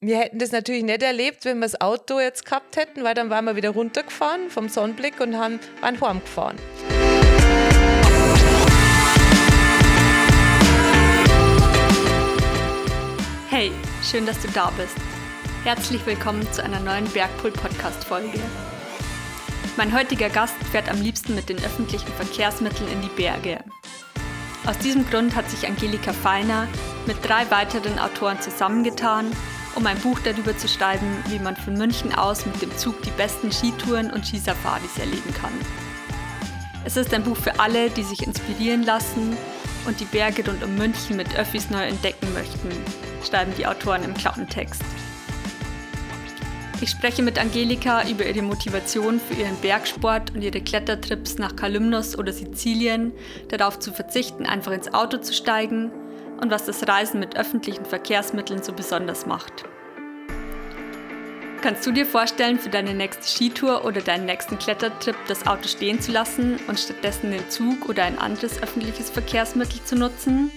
wir hätten das natürlich nicht erlebt, wenn wir das Auto jetzt gehabt hätten, weil dann waren wir wieder runtergefahren vom Sonnenblick und haben, waren heimgefahren. Hey, schön, dass du da bist. Herzlich willkommen zu einer neuen Bergpool-Podcast-Folge. Mein heutiger Gast fährt am liebsten mit den öffentlichen Verkehrsmitteln in die Berge. Aus diesem Grund hat sich Angelika Feiner mit drei weiteren Autoren zusammengetan um ein Buch darüber zu schreiben, wie man von München aus mit dem Zug die besten Skitouren und Skisafaris erleben kann. Es ist ein Buch für alle, die sich inspirieren lassen und die Berge rund um München mit Öffis neu entdecken möchten, schreiben die Autoren im Klappentext. Ich spreche mit Angelika über ihre Motivation für ihren Bergsport und ihre Klettertrips nach Kalymnos oder Sizilien, darauf zu verzichten, einfach ins Auto zu steigen und was das Reisen mit öffentlichen Verkehrsmitteln so besonders macht. Kannst du dir vorstellen, für deine nächste Skitour oder deinen nächsten Klettertrip das Auto stehen zu lassen und stattdessen den Zug oder ein anderes öffentliches Verkehrsmittel zu nutzen?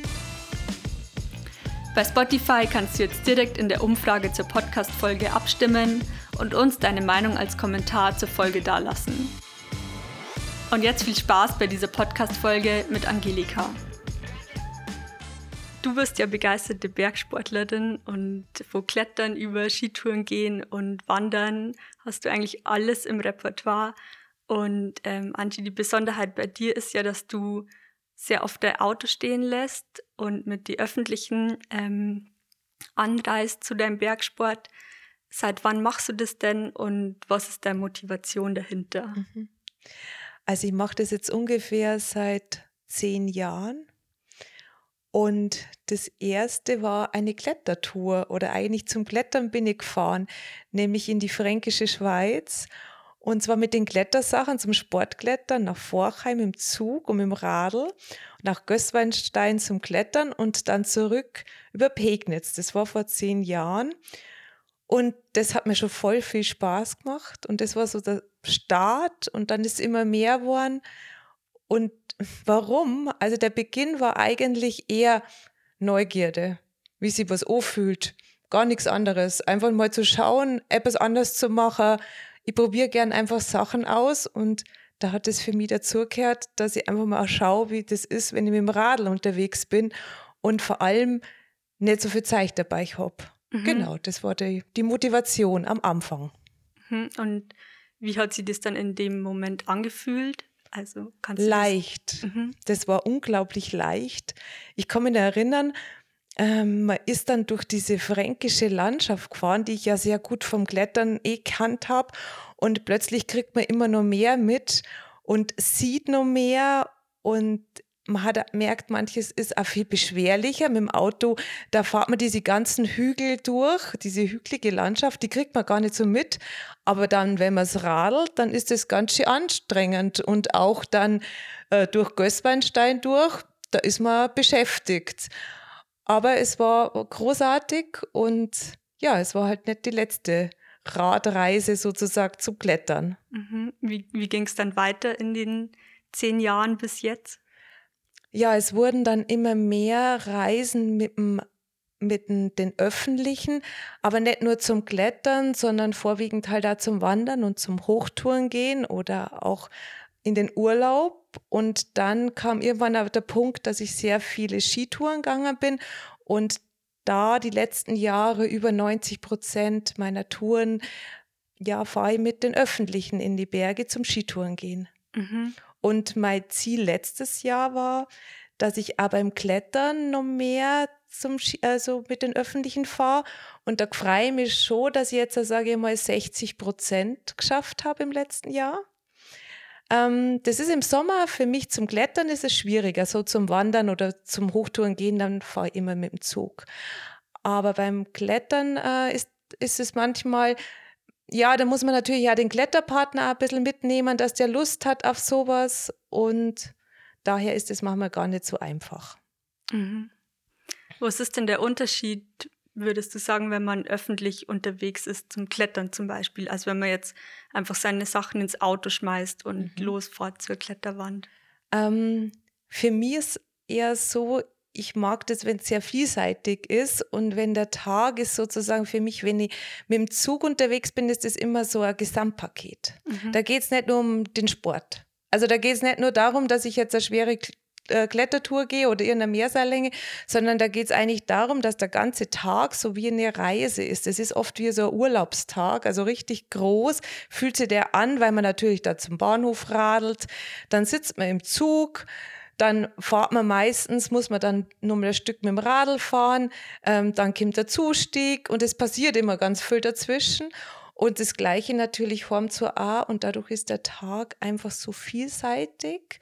Bei Spotify kannst du jetzt direkt in der Umfrage zur Podcast-Folge abstimmen und uns deine Meinung als Kommentar zur Folge dalassen. Und jetzt viel Spaß bei dieser Podcast-Folge mit Angelika. Du bist ja begeisterte Bergsportlerin und wo Klettern über Skitouren gehen und Wandern hast du eigentlich alles im Repertoire. Und ähm, Angie, die Besonderheit bei dir ist ja, dass du sehr oft dein Auto stehen lässt und mit die öffentlichen ähm, anreist zu deinem Bergsport. Seit wann machst du das denn und was ist deine Motivation dahinter? Mhm. Also ich mache das jetzt ungefähr seit zehn Jahren und das erste war eine Klettertour oder eigentlich zum Klettern bin ich gefahren, nämlich in die fränkische Schweiz. Und zwar mit den Klettersachen zum Sportklettern nach Vorheim im Zug und im Radl, nach Gößweinstein zum Klettern und dann zurück über Pegnitz. Das war vor zehn Jahren. Und das hat mir schon voll viel Spaß gemacht. Und das war so der Start. Und dann ist immer mehr geworden. Und warum? Also der Beginn war eigentlich eher Neugierde, wie sie was anfühlt. Gar nichts anderes. Einfach mal zu schauen, etwas anders zu machen. Ich probiere gern einfach Sachen aus und da hat es für mich dazugehört, dass ich einfach mal schaue, wie das ist, wenn ich mit dem Radl unterwegs bin und vor allem nicht so viel Zeit dabei habe. Mhm. Genau, das war die, die Motivation am Anfang. Mhm. Und wie hat sie das dann in dem Moment angefühlt? Also kannst leicht. Das? Mhm. das war unglaublich leicht. Ich kann mich erinnern, ähm, man ist dann durch diese fränkische Landschaft gefahren, die ich ja sehr gut vom Klettern eh kannt habe. Und plötzlich kriegt man immer noch mehr mit und sieht noch mehr. Und man hat merkt, manches ist auch viel beschwerlicher mit dem Auto. Da fährt man diese ganzen Hügel durch, diese hügelige Landschaft, die kriegt man gar nicht so mit. Aber dann, wenn man es radelt, dann ist es ganz schön anstrengend. Und auch dann äh, durch Gößweinstein durch, da ist man beschäftigt. Aber es war großartig und ja, es war halt nicht die letzte Radreise sozusagen zum Klettern. Mhm. Wie, wie ging es dann weiter in den zehn Jahren bis jetzt? Ja, es wurden dann immer mehr Reisen mit dem mit den öffentlichen, aber nicht nur zum Klettern, sondern vorwiegend halt auch zum Wandern und zum Hochtouren gehen oder auch in den Urlaub. Und dann kam irgendwann aber der Punkt, dass ich sehr viele Skitouren gegangen bin und da die letzten Jahre über 90 Prozent meiner Touren, ja, fahre ich mit den Öffentlichen in die Berge zum Skitouren gehen. Mhm. Und mein Ziel letztes Jahr war, dass ich aber im Klettern noch mehr zum, also mit den Öffentlichen fahre. Und da freue ich mich schon, dass ich jetzt, sage ich mal, 60 Prozent geschafft habe im letzten Jahr. Ähm, das ist im Sommer für mich zum Klettern ist es schwieriger. So zum Wandern oder zum Hochtouren gehen, dann fahre ich immer mit dem Zug. Aber beim Klettern äh, ist, ist es manchmal ja, da muss man natürlich ja den Kletterpartner ein bisschen mitnehmen, dass der Lust hat auf sowas. Und daher ist es manchmal gar nicht so einfach. Mhm. Was ist denn der Unterschied, würdest du sagen, wenn man öffentlich unterwegs ist, zum Klettern zum Beispiel? Also wenn man jetzt einfach seine Sachen ins Auto schmeißt und mhm. losfährt zur Kletterwand? Ähm, für mich ist eher so, ich mag das, wenn es sehr vielseitig ist und wenn der Tag ist sozusagen für mich, wenn ich mit dem Zug unterwegs bin, ist das immer so ein Gesamtpaket. Mhm. Da geht es nicht nur um den Sport. Also da geht es nicht nur darum, dass ich jetzt eine schwere äh, Klettertour gehe oder irgendeine Meerseillänge, sondern da geht es eigentlich darum, dass der ganze Tag so wie eine Reise ist. Es ist oft wie so ein Urlaubstag, also richtig groß, fühlt sich der an, weil man natürlich da zum Bahnhof radelt, dann sitzt man im Zug, dann fährt man meistens, muss man dann nur mal ein Stück mit dem Radl fahren, ähm, dann kommt der Zustieg und es passiert immer ganz viel dazwischen. Und das Gleiche natürlich Form zur A und dadurch ist der Tag einfach so vielseitig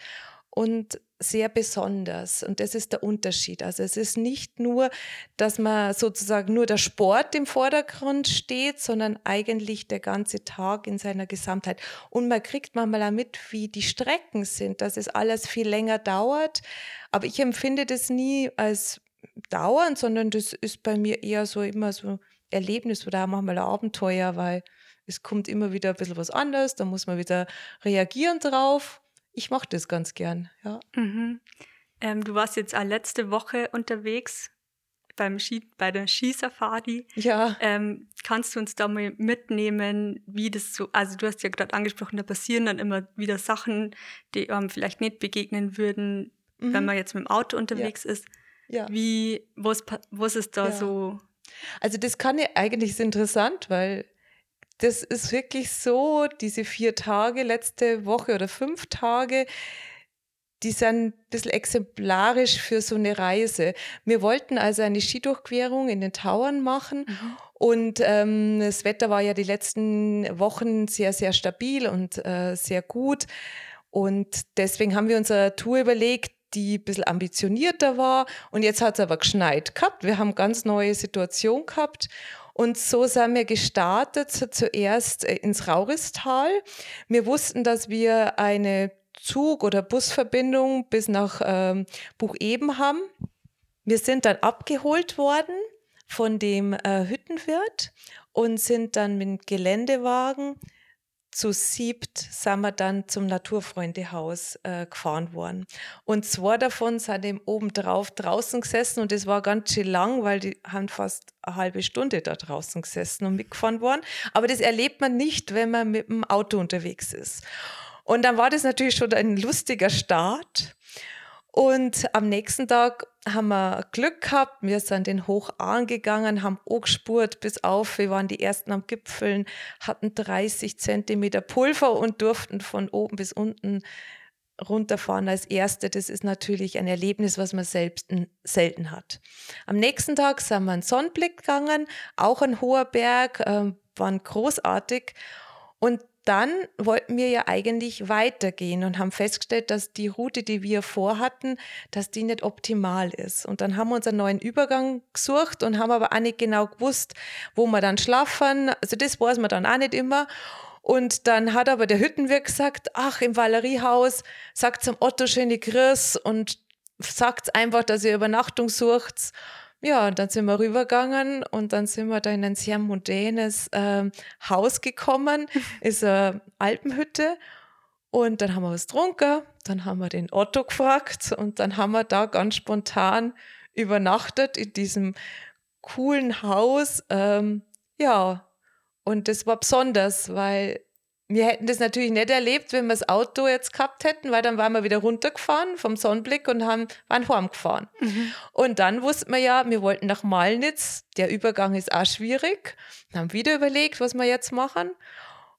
und sehr besonders. Und das ist der Unterschied. Also es ist nicht nur, dass man sozusagen nur der Sport im Vordergrund steht, sondern eigentlich der ganze Tag in seiner Gesamtheit. Und man kriegt manchmal auch mit, wie die Strecken sind, dass es alles viel länger dauert. Aber ich empfinde das nie als dauernd, sondern das ist bei mir eher so immer so Erlebnis oder auch manchmal ein Abenteuer, weil es kommt immer wieder ein bisschen was anderes, da muss man wieder reagieren drauf ich mache das ganz gern, ja. Mhm. Ähm, du warst jetzt letzte Woche unterwegs beim Ski, bei der Skisafari. Ja. Ähm, kannst du uns da mal mitnehmen, wie das so, also du hast ja gerade angesprochen, da passieren dann immer wieder Sachen, die einem vielleicht nicht begegnen würden, mhm. wenn man jetzt mit dem Auto unterwegs ja. ist. Ja. Wie, was, was ist da ja. so? Also das kann ja eigentlich ist interessant, weil das ist wirklich so, diese vier Tage, letzte Woche oder fünf Tage, die sind ein bisschen exemplarisch für so eine Reise. Wir wollten also eine Skidurchquerung in den Tauern machen mhm. und ähm, das Wetter war ja die letzten Wochen sehr, sehr stabil und äh, sehr gut. Und deswegen haben wir unsere Tour überlegt, die ein bisschen ambitionierter war. Und jetzt hat es aber geschneit gehabt. Wir haben ganz neue Situation gehabt. Und so sind wir gestartet zuerst äh, ins Rauristal. Wir wussten, dass wir eine Zug- oder Busverbindung bis nach ähm, Bucheben haben. Wir sind dann abgeholt worden von dem äh, Hüttenwirt und sind dann mit dem Geländewagen zu siebt sind wir dann zum Naturfreundehaus äh, gefahren worden. Und zwei davon sind eben oben drauf draußen gesessen und es war ganz schön lang, weil die haben fast eine halbe Stunde da draußen gesessen und mitgefahren worden. Aber das erlebt man nicht, wenn man mit dem Auto unterwegs ist. Und dann war das natürlich schon ein lustiger Start. Und am nächsten Tag haben wir Glück gehabt. Wir sind den hoch angegangen, haben gespurt bis auf. Wir waren die ersten am Gipfeln, hatten 30 Zentimeter Pulver und durften von oben bis unten runterfahren als Erste. Das ist natürlich ein Erlebnis, was man selbst selten hat. Am nächsten Tag sind wir einen Sonnenblick gegangen, auch ein hoher Berg, äh, waren großartig. Und dann wollten wir ja eigentlich weitergehen und haben festgestellt, dass die Route, die wir vorhatten, dass die nicht optimal ist. Und dann haben wir uns einen neuen Übergang gesucht und haben aber auch nicht genau gewusst, wo wir dann schlafen. Also das weiß man dann auch nicht immer. Und dann hat aber der Hüttenwirt gesagt, ach, im Valeriehaus, sagt zum Otto schöne Grüß und sagt einfach, dass ihr Übernachtung sucht. Ja, und dann sind wir rübergegangen und dann sind wir da in ein sehr modernes äh, Haus gekommen, ist eine Alpenhütte. Und dann haben wir was getrunken, dann haben wir den Otto gefragt und dann haben wir da ganz spontan übernachtet in diesem coolen Haus. Ähm, ja, und das war besonders, weil wir hätten das natürlich nicht erlebt, wenn wir das Auto jetzt gehabt hätten, weil dann waren wir wieder runtergefahren vom Sonnenblick und haben, waren heimgefahren. Mhm. Und dann wussten wir ja, wir wollten nach Malnitz. Der Übergang ist auch schwierig. Haben wieder überlegt, was wir jetzt machen.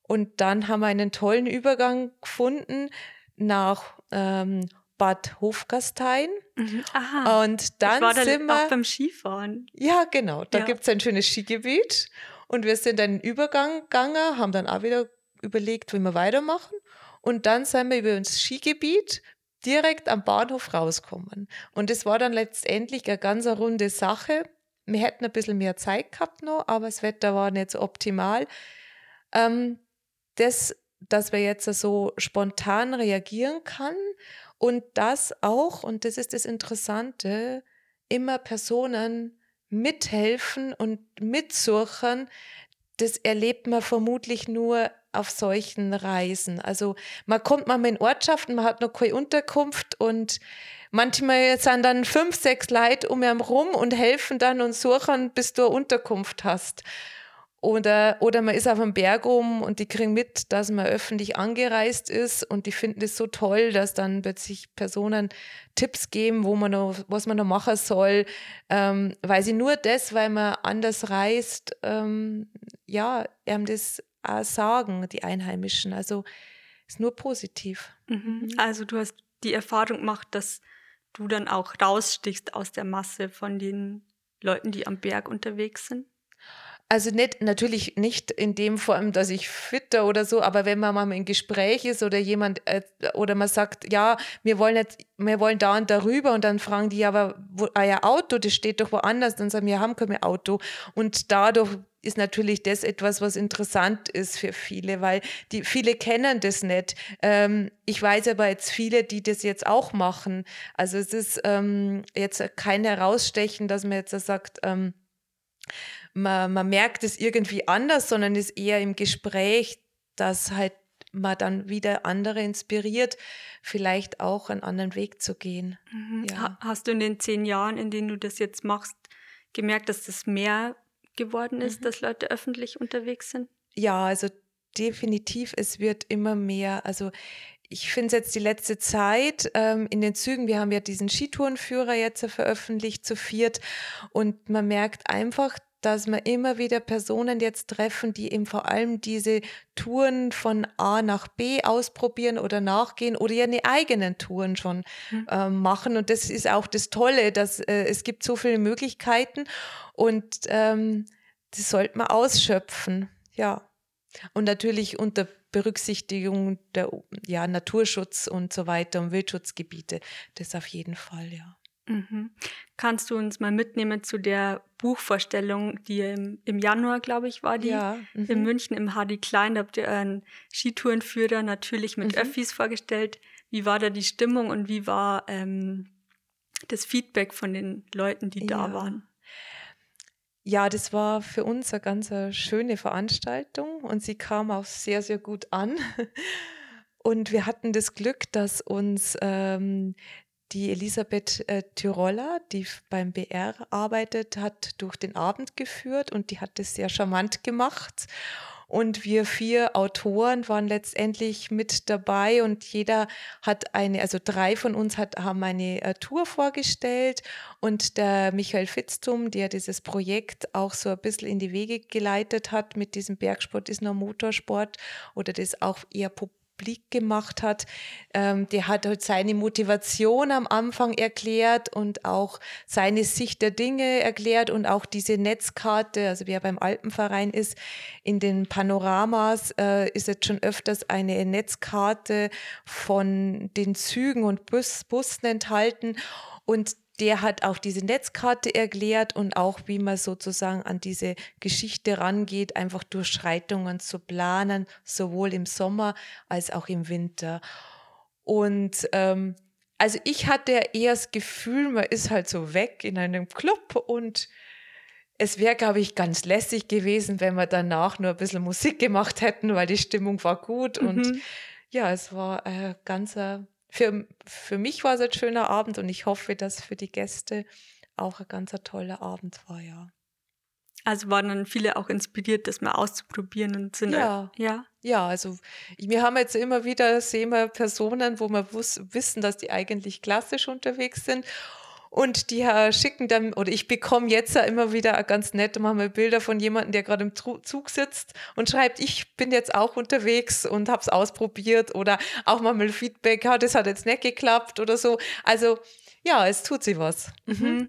Und dann haben wir einen tollen Übergang gefunden nach ähm, Bad Hofgastein. Mhm. Aha. Und dann ich war sind wir auch beim Skifahren. Ja, genau. Da ja. gibt es ein schönes Skigebiet. Und wir sind dann Übergang gegangen, haben dann auch wieder überlegt, wie wir weitermachen. Und dann sind wir über ins Skigebiet direkt am Bahnhof rauskommen. Und es war dann letztendlich eine ganz runde Sache. Wir hätten ein bisschen mehr Zeit gehabt noch, aber das Wetter war nicht so optimal. Ähm, das, dass wir jetzt so spontan reagieren kann und das auch, und das ist das Interessante, immer Personen mithelfen und mitsuchen, das erlebt man vermutlich nur auf solchen Reisen. Also man kommt mal in Ortschaften, man hat noch keine Unterkunft und manchmal sind dann fünf, sechs Leute um ihn rum und helfen dann und suchen, bis du eine Unterkunft hast. Oder, oder man ist auf einem Berg um und die kriegen mit, dass man öffentlich angereist ist und die finden es so toll, dass dann plötzlich Personen Tipps geben, wo man noch, was man noch machen soll, ähm, weil sie nur das, weil man anders reist, ähm, ja, einem das auch sagen, die Einheimischen. Also ist nur positiv. Mhm. mhm. Also du hast die Erfahrung gemacht, dass du dann auch rausstichst aus der Masse von den Leuten, die am Berg unterwegs sind? Also nicht, natürlich nicht in dem Form, dass ich fitter oder so, aber wenn man mal im Gespräch ist oder jemand äh, oder man sagt, ja, wir wollen jetzt, wir wollen da und darüber und dann fragen die, aber wo, euer Auto, das steht doch woanders, dann sagen wir, haben kein Auto. Und dadurch ist natürlich das etwas, was interessant ist für viele, weil die viele kennen das nicht. Ähm, ich weiß aber jetzt viele, die das jetzt auch machen. Also es ist ähm, jetzt kein Herausstechen, dass man jetzt sagt, ähm, man, man merkt es irgendwie anders, sondern ist eher im Gespräch, dass halt man dann wieder andere inspiriert, vielleicht auch einen anderen Weg zu gehen. Mhm. Ja. Hast du in den zehn Jahren, in denen du das jetzt machst, gemerkt, dass das mehr geworden ist, mhm. dass Leute öffentlich unterwegs sind? Ja, also definitiv, es wird immer mehr. Also ich finde es jetzt die letzte Zeit ähm, in den Zügen, wir haben ja diesen Skitourenführer jetzt veröffentlicht zu viert und man merkt einfach, dass wir immer wieder Personen jetzt treffen, die eben vor allem diese Touren von A nach B ausprobieren oder nachgehen oder ihre eigenen Touren schon mhm. äh, machen. Und das ist auch das Tolle, dass äh, es gibt so viele Möglichkeiten und ähm, das sollte man ausschöpfen. Ja. Und natürlich unter Berücksichtigung der ja, Naturschutz und so weiter und Wildschutzgebiete. Das auf jeden Fall, ja. Mhm. Kannst du uns mal mitnehmen zu der Buchvorstellung, die im, im Januar, glaube ich, war die, ja, mhm. in München im Hardy Klein. Da habt ihr einen Skitourenführer natürlich mit mhm. Öffis vorgestellt. Wie war da die Stimmung und wie war ähm, das Feedback von den Leuten, die ja. da waren? Ja, das war für uns eine ganz schöne Veranstaltung und sie kam auch sehr, sehr gut an. Und wir hatten das Glück, dass uns ähm, die Elisabeth äh, Tyroller, die beim BR arbeitet, hat durch den Abend geführt und die hat das sehr charmant gemacht. Und wir vier Autoren waren letztendlich mit dabei und jeder hat eine, also drei von uns hat, haben eine äh, Tour vorgestellt und der Michael Fitztum, der dieses Projekt auch so ein bisschen in die Wege geleitet hat mit diesem Bergsport ist nur Motorsport oder das auch eher popular Blick gemacht hat. Ähm, der hat halt seine Motivation am Anfang erklärt und auch seine Sicht der Dinge erklärt und auch diese Netzkarte, also wer beim Alpenverein ist, in den Panoramas äh, ist jetzt schon öfters eine Netzkarte von den Zügen und Bus, Bussen enthalten. Und der hat auch diese Netzkarte erklärt und auch, wie man sozusagen an diese Geschichte rangeht, einfach Durchschreitungen zu planen, sowohl im Sommer als auch im Winter. Und ähm, also ich hatte eher das Gefühl, man ist halt so weg in einem Club und es wäre, glaube ich, ganz lässig gewesen, wenn wir danach nur ein bisschen Musik gemacht hätten, weil die Stimmung war gut. Mhm. Und ja, es war ein ganzer für, für mich war es ein schöner Abend und ich hoffe, dass für die Gäste auch ein ganz toller Abend war, ja. Also waren dann viele auch inspiriert, das mal auszuprobieren und sind ja, ja. Ja, also wir haben jetzt immer wieder sehen wir Personen, wo wir wissen, dass die eigentlich klassisch unterwegs sind und die schicken dann, oder ich bekomme jetzt ja immer wieder ganz nette manchmal Bilder von jemandem, der gerade im Zug sitzt und schreibt, ich bin jetzt auch unterwegs und habe es ausprobiert oder auch mal Feedback, ja, das hat jetzt nicht geklappt oder so. Also ja, es tut sich was. Mhm. mhm.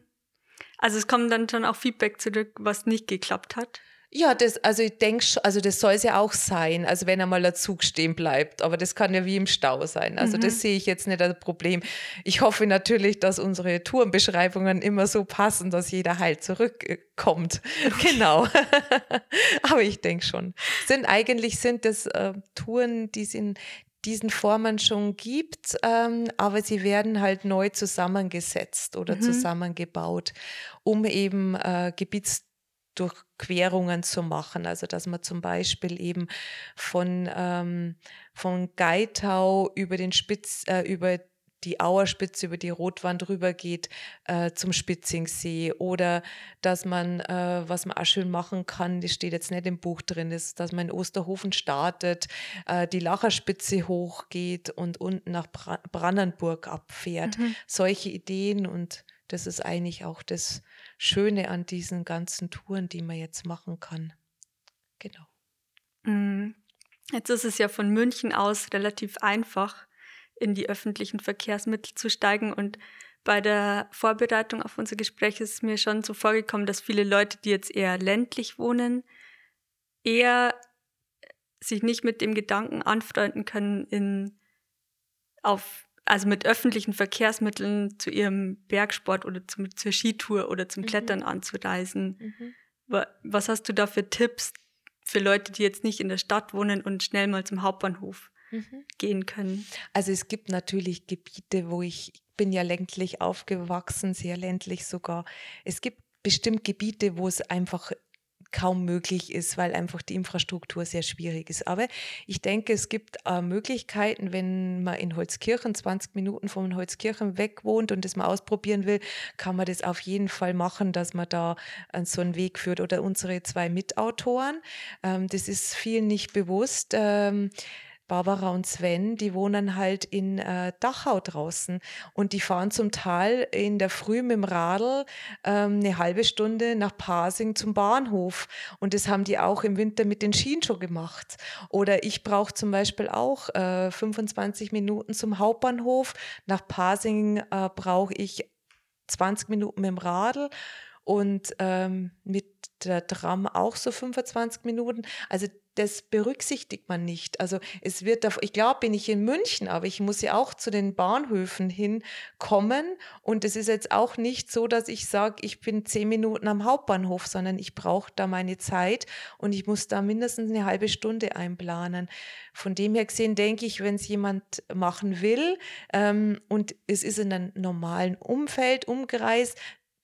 Also es kommt dann schon auch Feedback zurück, was nicht geklappt hat. Ja, das, also ich denke, also das soll es ja auch sein, also wenn einmal der Zug stehen bleibt, aber das kann ja wie im Stau sein. Also mhm. das sehe ich jetzt nicht als Problem. Ich hoffe natürlich, dass unsere Tourenbeschreibungen immer so passen, dass jeder heil zurückkommt. genau. aber ich denke schon. Sind eigentlich sind das äh, Touren, die es in diesen Formen schon gibt, ähm, aber sie werden halt neu zusammengesetzt oder mhm. zusammengebaut, um eben äh, Gebiets Durchquerungen zu machen. Also dass man zum Beispiel eben von, ähm, von Geitau über den Spitz, äh, über die Auerspitze über die Rotwand rübergeht äh, zum Spitzingsee oder dass man, äh, was man auch schön machen kann, das steht jetzt nicht im Buch drin, ist, dass man in Osterhofen startet, äh, die Lacherspitze hochgeht und unten nach Bra Brannenburg abfährt. Mhm. Solche Ideen und das ist eigentlich auch das Schöne an diesen ganzen Touren, die man jetzt machen kann. Genau. Mhm. Jetzt ist es ja von München aus relativ einfach, in die öffentlichen Verkehrsmittel zu steigen. Und bei der Vorbereitung auf unser Gespräch ist mir schon so vorgekommen, dass viele Leute, die jetzt eher ländlich wohnen, eher sich nicht mit dem Gedanken anfreunden können, in, auf, also mit öffentlichen Verkehrsmitteln zu ihrem Bergsport oder zum, zur Skitour oder zum mhm. Klettern anzureisen. Mhm. Was hast du da für Tipps für Leute, die jetzt nicht in der Stadt wohnen und schnell mal zum Hauptbahnhof mhm. gehen können? Also es gibt natürlich Gebiete, wo ich, ich bin ja ländlich aufgewachsen, sehr ländlich sogar. Es gibt bestimmt Gebiete, wo es einfach kaum möglich ist, weil einfach die Infrastruktur sehr schwierig ist. Aber ich denke, es gibt äh, Möglichkeiten, wenn man in Holzkirchen 20 Minuten von Holzkirchen weg wohnt und das mal ausprobieren will, kann man das auf jeden Fall machen, dass man da äh, so einen Weg führt. Oder unsere zwei Mitautoren, ähm, das ist vielen nicht bewusst. Ähm, Barbara und Sven, die wohnen halt in äh, Dachau draußen und die fahren zum Teil in der Früh mit dem Radl ähm, eine halbe Stunde nach Pasing zum Bahnhof und das haben die auch im Winter mit den Schienen schon gemacht. Oder ich brauche zum Beispiel auch äh, 25 Minuten zum Hauptbahnhof. Nach Pasing äh, brauche ich 20 Minuten mit dem Radl und ähm, mit der Tram auch so 25 Minuten. Also das berücksichtigt man nicht. Also es wird, ich glaube, bin ich in München, aber ich muss ja auch zu den Bahnhöfen hinkommen. Und es ist jetzt auch nicht so, dass ich sage, ich bin zehn Minuten am Hauptbahnhof, sondern ich brauche da meine Zeit und ich muss da mindestens eine halbe Stunde einplanen. Von dem her gesehen denke ich, wenn es jemand machen will ähm, und es ist in einem normalen Umfeld, Umkreis,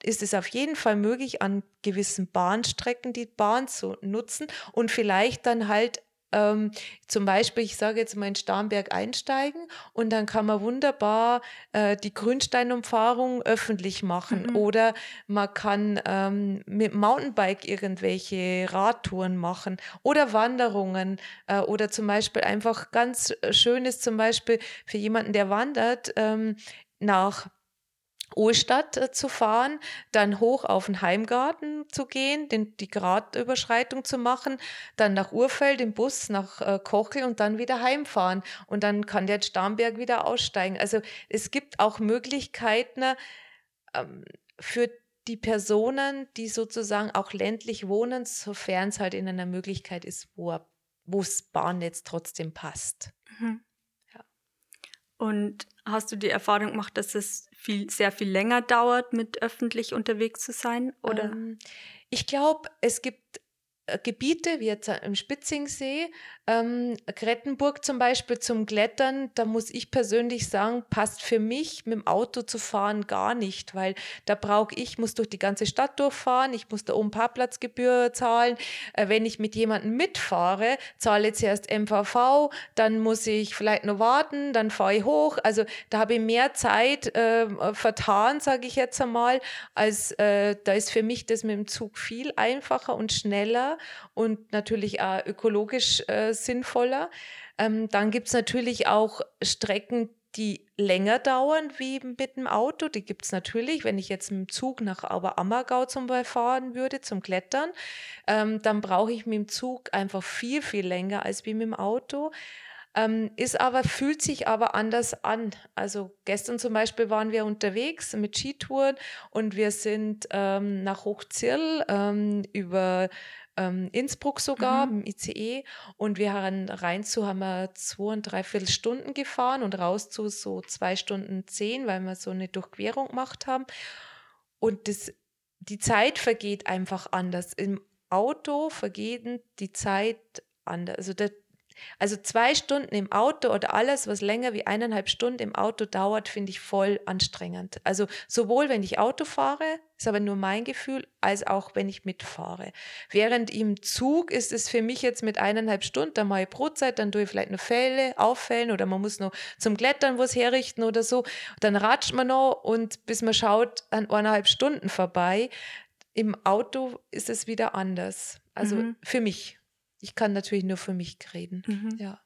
ist es auf jeden Fall möglich, an gewissen Bahnstrecken die Bahn zu nutzen und vielleicht dann halt ähm, zum Beispiel, ich sage jetzt mal in Starnberg einsteigen und dann kann man wunderbar äh, die Grünsteinumfahrung öffentlich machen mhm. oder man kann ähm, mit Mountainbike irgendwelche Radtouren machen oder Wanderungen äh, oder zum Beispiel einfach ganz schön ist zum Beispiel für jemanden, der wandert, ähm, nach Ohlstadt äh, zu fahren, dann hoch auf den Heimgarten zu gehen, den, die Gradüberschreitung zu machen, dann nach Urfeld im Bus nach äh, Kochel und dann wieder heimfahren. Und dann kann der Starnberg wieder aussteigen. Also es gibt auch Möglichkeiten ähm, für die Personen, die sozusagen auch ländlich wohnen, sofern es halt in einer Möglichkeit ist, wo das Bahnnetz trotzdem passt. Mhm. Ja. Und hast du die Erfahrung gemacht, dass es viel, sehr viel länger dauert, mit öffentlich unterwegs zu sein? Oder? Ähm, ich glaube, es gibt Gebiete, wie jetzt im Spitzingsee, ähm, Grettenburg zum Beispiel zum Klettern, da muss ich persönlich sagen, passt für mich mit dem Auto zu fahren gar nicht, weil da brauche ich, muss durch die ganze Stadt durchfahren, ich muss da oben Parkplatzgebühr zahlen. Äh, wenn ich mit jemandem mitfahre, zahle ich zuerst MVV, dann muss ich vielleicht noch warten, dann fahre ich hoch. Also da habe ich mehr Zeit äh, vertan, sage ich jetzt einmal, als äh, da ist für mich das mit dem Zug viel einfacher und schneller und natürlich auch ökologisch äh, sinnvoller. Ähm, dann gibt es natürlich auch Strecken, die länger dauern wie mit dem Auto. Die gibt es natürlich. Wenn ich jetzt mit dem Zug nach Oberammergau zum Beispiel fahren würde zum Klettern, ähm, dann brauche ich mit dem Zug einfach viel, viel länger als wie mit dem Auto. Ähm, ist aber, fühlt sich aber anders an. Also gestern zum Beispiel waren wir unterwegs mit Skitouren und wir sind ähm, nach Hochzirl ähm, über ähm, Innsbruck sogar, mhm. im ICE. Und wir haben rein zu, haben wir zwei und dreiviertel Stunden gefahren und raus zu so zwei Stunden zehn, weil wir so eine Durchquerung gemacht haben. Und das, die Zeit vergeht einfach anders. Im Auto vergeht die Zeit anders. Also der, also zwei Stunden im Auto oder alles, was länger wie eineinhalb Stunden im Auto dauert, finde ich voll anstrengend. Also sowohl wenn ich Auto fahre, ist aber nur mein Gefühl, als auch wenn ich mitfahre. Während im Zug ist es für mich jetzt mit eineinhalb Stunden, dann mache ich Brotzeit, dann tue ich vielleicht noch Fälle, auffällen oder man muss noch zum Klettern was herrichten oder so. Dann ratscht man noch und bis man schaut, an eineinhalb Stunden vorbei. Im Auto ist es wieder anders. Also mhm. für mich. Ich kann natürlich nur für mich reden. Mhm. Ja.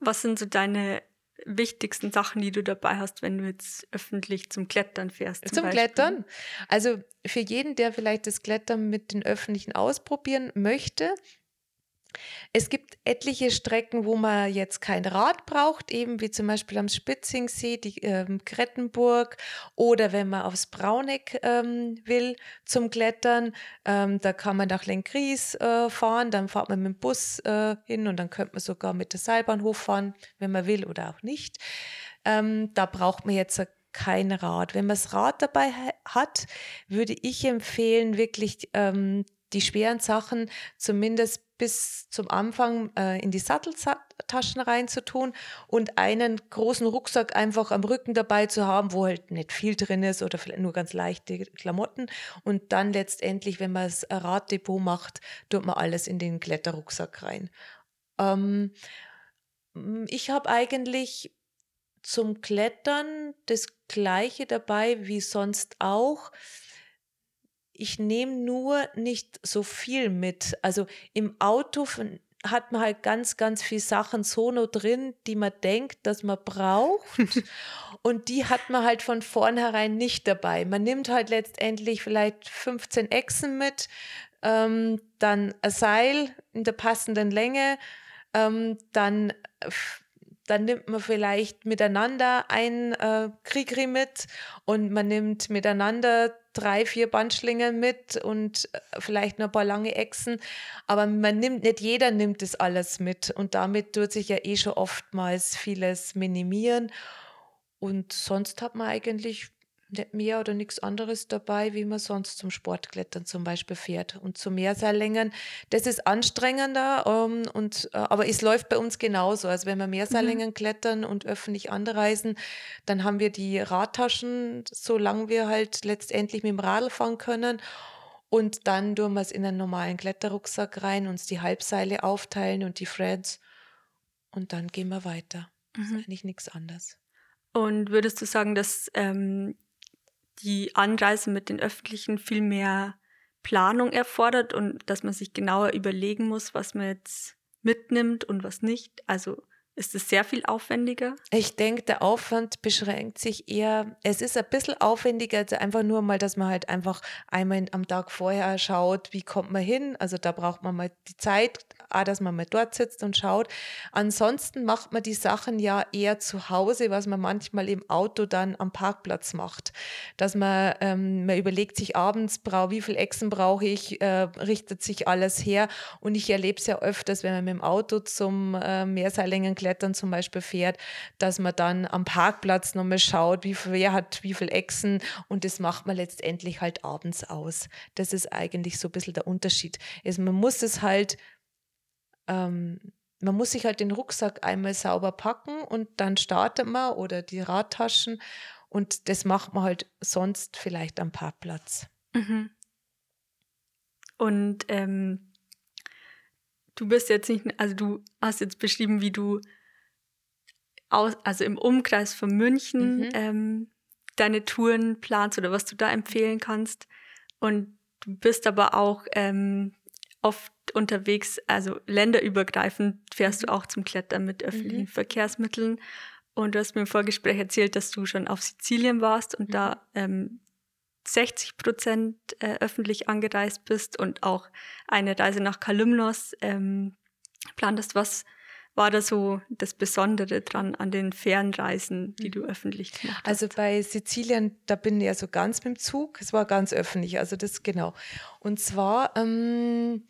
Was sind so deine wichtigsten Sachen, die du dabei hast, wenn du jetzt öffentlich zum Klettern fährst? Zum, zum Klettern? Also für jeden, der vielleicht das Klettern mit den Öffentlichen ausprobieren möchte, es gibt etliche Strecken, wo man jetzt kein Rad braucht, eben wie zum Beispiel am Spitzingsee, die ähm, Krettenburg oder wenn man aufs Brauneck ähm, will zum Klettern, ähm, da kann man nach Lenkries äh, fahren, dann fährt man mit dem Bus äh, hin und dann könnte man sogar mit der Seilbahn hochfahren, wenn man will oder auch nicht. Ähm, da braucht man jetzt kein Rad. Wenn man das Rad dabei hat, würde ich empfehlen, wirklich ähm, die schweren Sachen zumindest bis zum Anfang äh, in die Satteltaschen reinzutun und einen großen Rucksack einfach am Rücken dabei zu haben, wo halt nicht viel drin ist oder vielleicht nur ganz leichte Klamotten. Und dann letztendlich, wenn man das Raddepot macht, tut man alles in den Kletterrucksack rein. Ähm, ich habe eigentlich zum Klettern das gleiche dabei wie sonst auch ich nehme nur nicht so viel mit. Also im Auto hat man halt ganz, ganz viel Sachen so nur drin, die man denkt, dass man braucht. und die hat man halt von vornherein nicht dabei. Man nimmt halt letztendlich vielleicht 15 Echsen mit, ähm, dann ein Seil in der passenden Länge, ähm, dann dann nimmt man vielleicht miteinander ein äh, Krigri mit und man nimmt miteinander drei, vier Bandschlingen mit und äh, vielleicht noch ein paar lange Echsen. Aber man nimmt, nicht jeder nimmt das alles mit. Und damit tut sich ja eh schon oftmals vieles minimieren. Und sonst hat man eigentlich nicht mehr oder nichts anderes dabei, wie man sonst zum Sportklettern zum Beispiel fährt. Und zu Mehrseillängen, das ist anstrengender, ähm, und, äh, aber es läuft bei uns genauso. Also wenn wir Mehrseillängen mhm. klettern und öffentlich anreisen, dann haben wir die Radtaschen, solange wir halt letztendlich mit dem Radl fahren können. Und dann tun wir es in einen normalen Kletterrucksack rein, uns die Halbseile aufteilen und die Threads. Und dann gehen wir weiter. Mhm. Das ist eigentlich nichts anderes. Und würdest du sagen, dass ähm, die Anreise mit den Öffentlichen viel mehr Planung erfordert und dass man sich genauer überlegen muss, was man jetzt mitnimmt und was nicht. Also ist es sehr viel aufwendiger? Ich denke, der Aufwand beschränkt sich eher, es ist ein bisschen aufwendiger, also einfach nur mal, dass man halt einfach einmal am Tag vorher schaut, wie kommt man hin. Also da braucht man mal die Zeit, auch, dass man mal dort sitzt und schaut. Ansonsten macht man die Sachen ja eher zu Hause, was man manchmal im Auto dann am Parkplatz macht. Dass man, ähm, man überlegt sich abends, wie viel Echsen brauche ich, äh, richtet sich alles her. Und ich erlebe es ja öfters, wenn man mit dem Auto zum äh, Mehrseillängenklettern zum Beispiel fährt, dass man dann am Parkplatz nochmal schaut, wie viel, wer hat wie viel Echsen und das macht man letztendlich halt abends aus. Das ist eigentlich so ein bisschen der Unterschied. Also man muss es halt ähm, man muss sich halt den Rucksack einmal sauber packen und dann startet man oder die Radtaschen und das macht man halt sonst vielleicht am Parkplatz. Mhm. Und ähm, du bist jetzt nicht, also du hast jetzt beschrieben, wie du aus, also im Umkreis von München mhm. ähm, deine Touren planst oder was du da empfehlen kannst. Und du bist aber auch ähm, oft unterwegs, also länderübergreifend fährst du auch zum Klettern mit öffentlichen mhm. Verkehrsmitteln. Und du hast mir im Vorgespräch erzählt, dass du schon auf Sizilien warst und mhm. da ähm, 60 Prozent äh, öffentlich angereist bist und auch eine Reise nach Kalymnos ähm, plantest. Was war da so das Besondere dran an den Fernreisen, die du öffentlich gemacht hast? Also bei Sizilien, da bin ich ja so ganz mit dem Zug. Es war ganz öffentlich, also das genau. Und zwar ähm,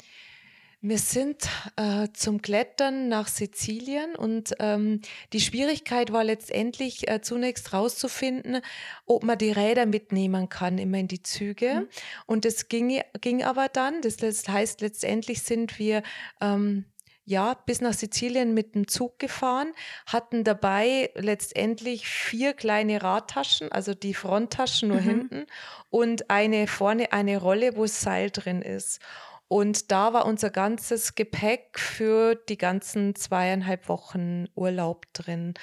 wir sind äh, zum Klettern nach Sizilien und ähm, die Schwierigkeit war letztendlich äh, zunächst rauszufinden, ob man die Räder mitnehmen kann, immer in die Züge. Mhm. Und das ging, ging aber dann. Das, das heißt, letztendlich sind wir ähm, ja, bis nach Sizilien mit dem Zug gefahren, hatten dabei letztendlich vier kleine Radtaschen, also die Fronttaschen nur mhm. hinten und eine vorne eine Rolle, wo Seil drin ist. Und da war unser ganzes Gepäck für die ganzen zweieinhalb Wochen Urlaub drin.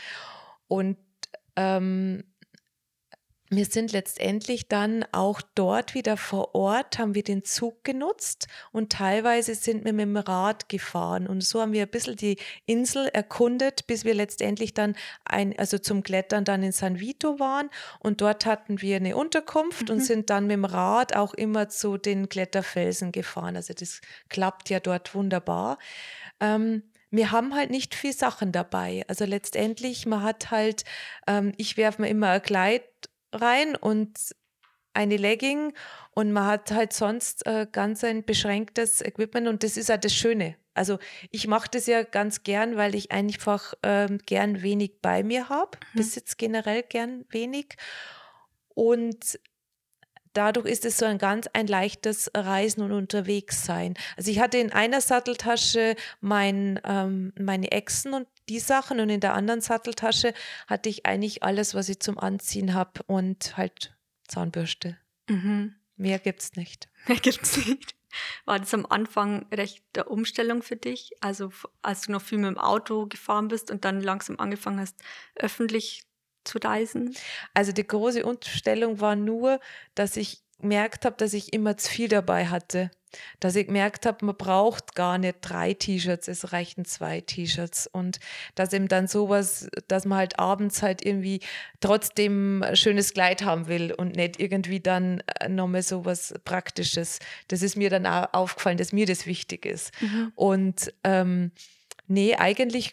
Und ähm, wir sind letztendlich dann auch dort wieder vor Ort, haben wir den Zug genutzt und teilweise sind wir mit dem Rad gefahren. Und so haben wir ein bisschen die Insel erkundet, bis wir letztendlich dann ein, also zum Klettern dann in San Vito waren. Und dort hatten wir eine Unterkunft mhm. und sind dann mit dem Rad auch immer zu den Kletterfelsen gefahren. Also das klappt ja dort wunderbar. Ähm, wir haben halt nicht viel Sachen dabei. Also letztendlich, man hat halt, ähm, ich werfe mir immer ein Kleid rein und eine Legging und man hat halt sonst äh, ganz ein beschränktes Equipment und das ist halt das Schöne. Also ich mache das ja ganz gern, weil ich einfach ähm, gern wenig bei mir habe, mhm. besitze generell gern wenig und dadurch ist es so ein ganz ein leichtes Reisen und Unterwegssein. Also ich hatte in einer Satteltasche mein, ähm, meine Echsen und die Sachen und in der anderen Satteltasche hatte ich eigentlich alles, was ich zum Anziehen habe und halt Zahnbürste. Mhm. Mehr es nicht. Mehr gibt es nicht. War das am Anfang recht der Umstellung für dich? Also als du noch viel mit dem Auto gefahren bist und dann langsam angefangen hast, öffentlich zu reisen? Also die große Umstellung war nur, dass ich gemerkt habe, dass ich immer zu viel dabei hatte dass ich gemerkt habe, man braucht gar nicht drei T-Shirts, es reichen zwei T-Shirts und dass eben dann sowas, dass man halt abends halt irgendwie trotzdem ein schönes Kleid haben will und nicht irgendwie dann äh, nochmal sowas Praktisches. Das ist mir dann auch aufgefallen, dass mir das wichtig ist. Mhm. Und ähm, nee, eigentlich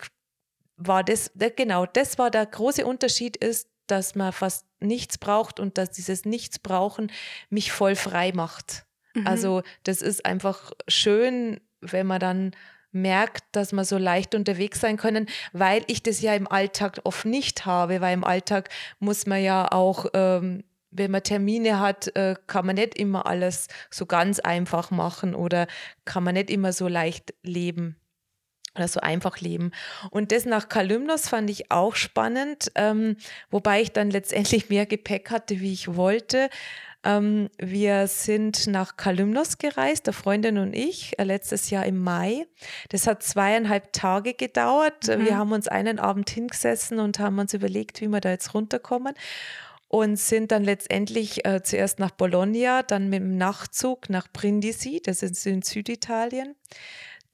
war das, genau, das war der große Unterschied ist, dass man fast nichts braucht und dass dieses Nichts brauchen mich voll frei macht. Mhm. Also das ist einfach schön, wenn man dann merkt, dass man so leicht unterwegs sein können, weil ich das ja im Alltag oft nicht habe, weil im Alltag muss man ja auch, ähm, wenn man Termine hat, äh, kann man nicht immer alles so ganz einfach machen oder kann man nicht immer so leicht leben oder so einfach leben. Und das nach Kalymnos fand ich auch spannend, ähm, wobei ich dann letztendlich mehr Gepäck hatte, wie ich wollte. Ähm, wir sind nach Kalymnos gereist, der Freundin und ich, äh, letztes Jahr im Mai. Das hat zweieinhalb Tage gedauert. Mhm. Wir haben uns einen Abend hingesessen und haben uns überlegt, wie wir da jetzt runterkommen und sind dann letztendlich äh, zuerst nach Bologna, dann mit dem Nachtzug nach Brindisi, das ist in Süditalien,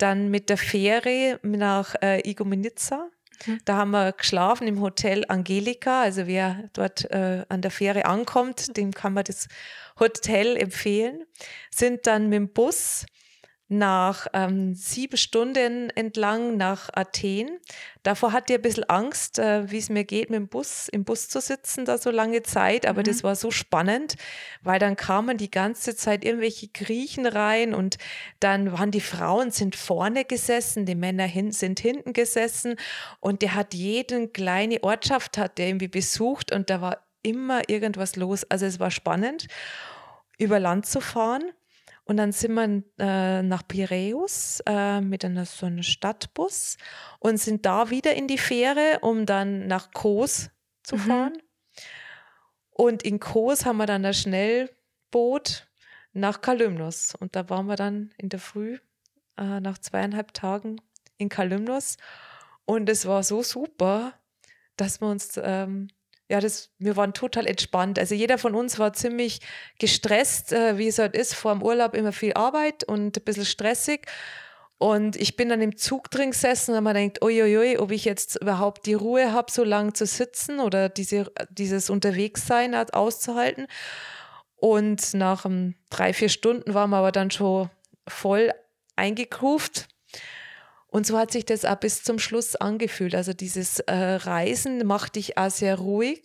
dann mit der Fähre nach äh, Igoumenitsa Mhm. Da haben wir geschlafen im Hotel Angelika. Also wer dort äh, an der Fähre ankommt, dem kann man das Hotel empfehlen. Sind dann mit dem Bus nach ähm, sieben Stunden entlang nach Athen. Davor hatte ich ein bisschen Angst, äh, wie es mir geht, mit dem Bus, im Bus zu sitzen, da so lange Zeit. Aber mhm. das war so spannend, weil dann kamen die ganze Zeit irgendwelche Griechen rein und dann waren die Frauen sind vorne gesessen, die Männer hin, sind hinten gesessen und der hat jeden kleine Ortschaft hat der irgendwie besucht und da war immer irgendwas los. Also es war spannend, über Land zu fahren. Und dann sind wir äh, nach Piräus äh, mit einer, so einem Stadtbus und sind da wieder in die Fähre, um dann nach Kos zu mhm. fahren. Mhm. Und in Kos haben wir dann das Schnellboot nach Kalymnos. Und da waren wir dann in der Früh äh, nach zweieinhalb Tagen in Kalymnos. Und es war so super, dass wir uns ähm, ja, das, wir waren total entspannt. Also jeder von uns war ziemlich gestresst, äh, wie es halt ist, vor dem Urlaub immer viel Arbeit und ein bisschen stressig. Und ich bin dann im Zug drin gesessen und man denkt, uiuiui, ob ich jetzt überhaupt die Ruhe habe, so lange zu sitzen oder diese, dieses Unterwegssein auszuhalten. Und nach um, drei, vier Stunden waren wir aber dann schon voll eingekruft und so hat sich das auch bis zum Schluss angefühlt. Also dieses äh, Reisen macht dich auch sehr ruhig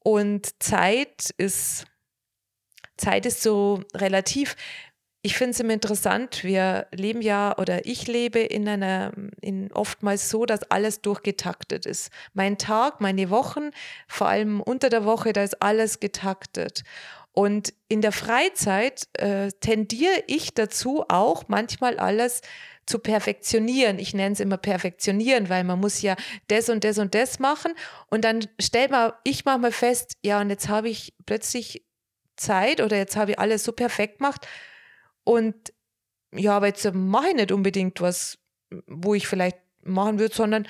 und Zeit ist, Zeit ist so relativ. Ich finde es immer interessant, wir leben ja oder ich lebe in einer, in oftmals so, dass alles durchgetaktet ist. Mein Tag, meine Wochen, vor allem unter der Woche, da ist alles getaktet. Und in der Freizeit äh, tendiere ich dazu auch manchmal alles zu perfektionieren. Ich nenne es immer perfektionieren, weil man muss ja das und das und das machen. Und dann stellt man, ich mache mal fest, ja, und jetzt habe ich plötzlich Zeit oder jetzt habe ich alles so perfekt gemacht. Und ja, aber jetzt mache ich nicht unbedingt was, wo ich vielleicht machen würde, sondern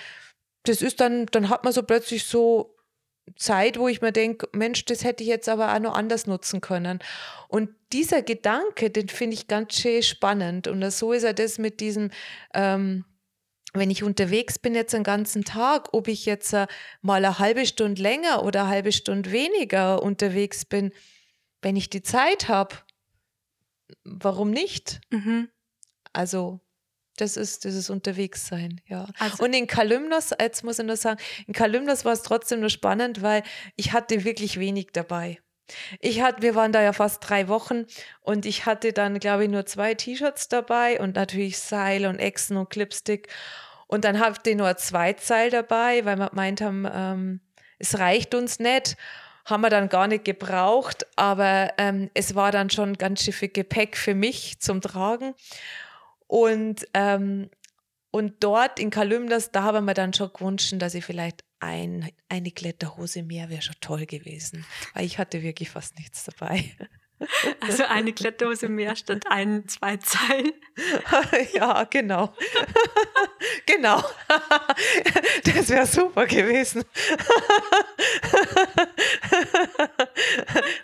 das ist dann, dann hat man so plötzlich so Zeit, wo ich mir denke, Mensch, das hätte ich jetzt aber auch noch anders nutzen können. Und dieser Gedanke, den finde ich ganz schön spannend. Und so ist ja das mit diesem, ähm, wenn ich unterwegs bin jetzt einen ganzen Tag, ob ich jetzt äh, mal eine halbe Stunde länger oder eine halbe Stunde weniger unterwegs bin, wenn ich die Zeit habe, warum nicht? Mhm. Also das ist dieses Unterwegssein, ja. Also, und in Kalymnos, jetzt muss ich nur sagen, in Kalymnos war es trotzdem nur spannend, weil ich hatte wirklich wenig dabei. Ich hatte, wir waren da ja fast drei Wochen und ich hatte dann, glaube ich, nur zwei T-Shirts dabei und natürlich Seil und Echsen und Clipstick. Und dann hatte ich nur ein Zweitseil dabei, weil wir meint haben, ähm, es reicht uns nicht. Haben wir dann gar nicht gebraucht, aber ähm, es war dann schon ganz schön viel Gepäck für mich zum Tragen. Und, ähm, und dort in Kalymnos, da haben wir dann schon gewünscht, dass ich vielleicht ein, eine Kletterhose mehr wäre schon toll gewesen. Weil ich hatte wirklich fast nichts dabei. Also eine Kletterhose mehr statt ein, zwei Zeilen. ja, genau. genau. das wäre super gewesen.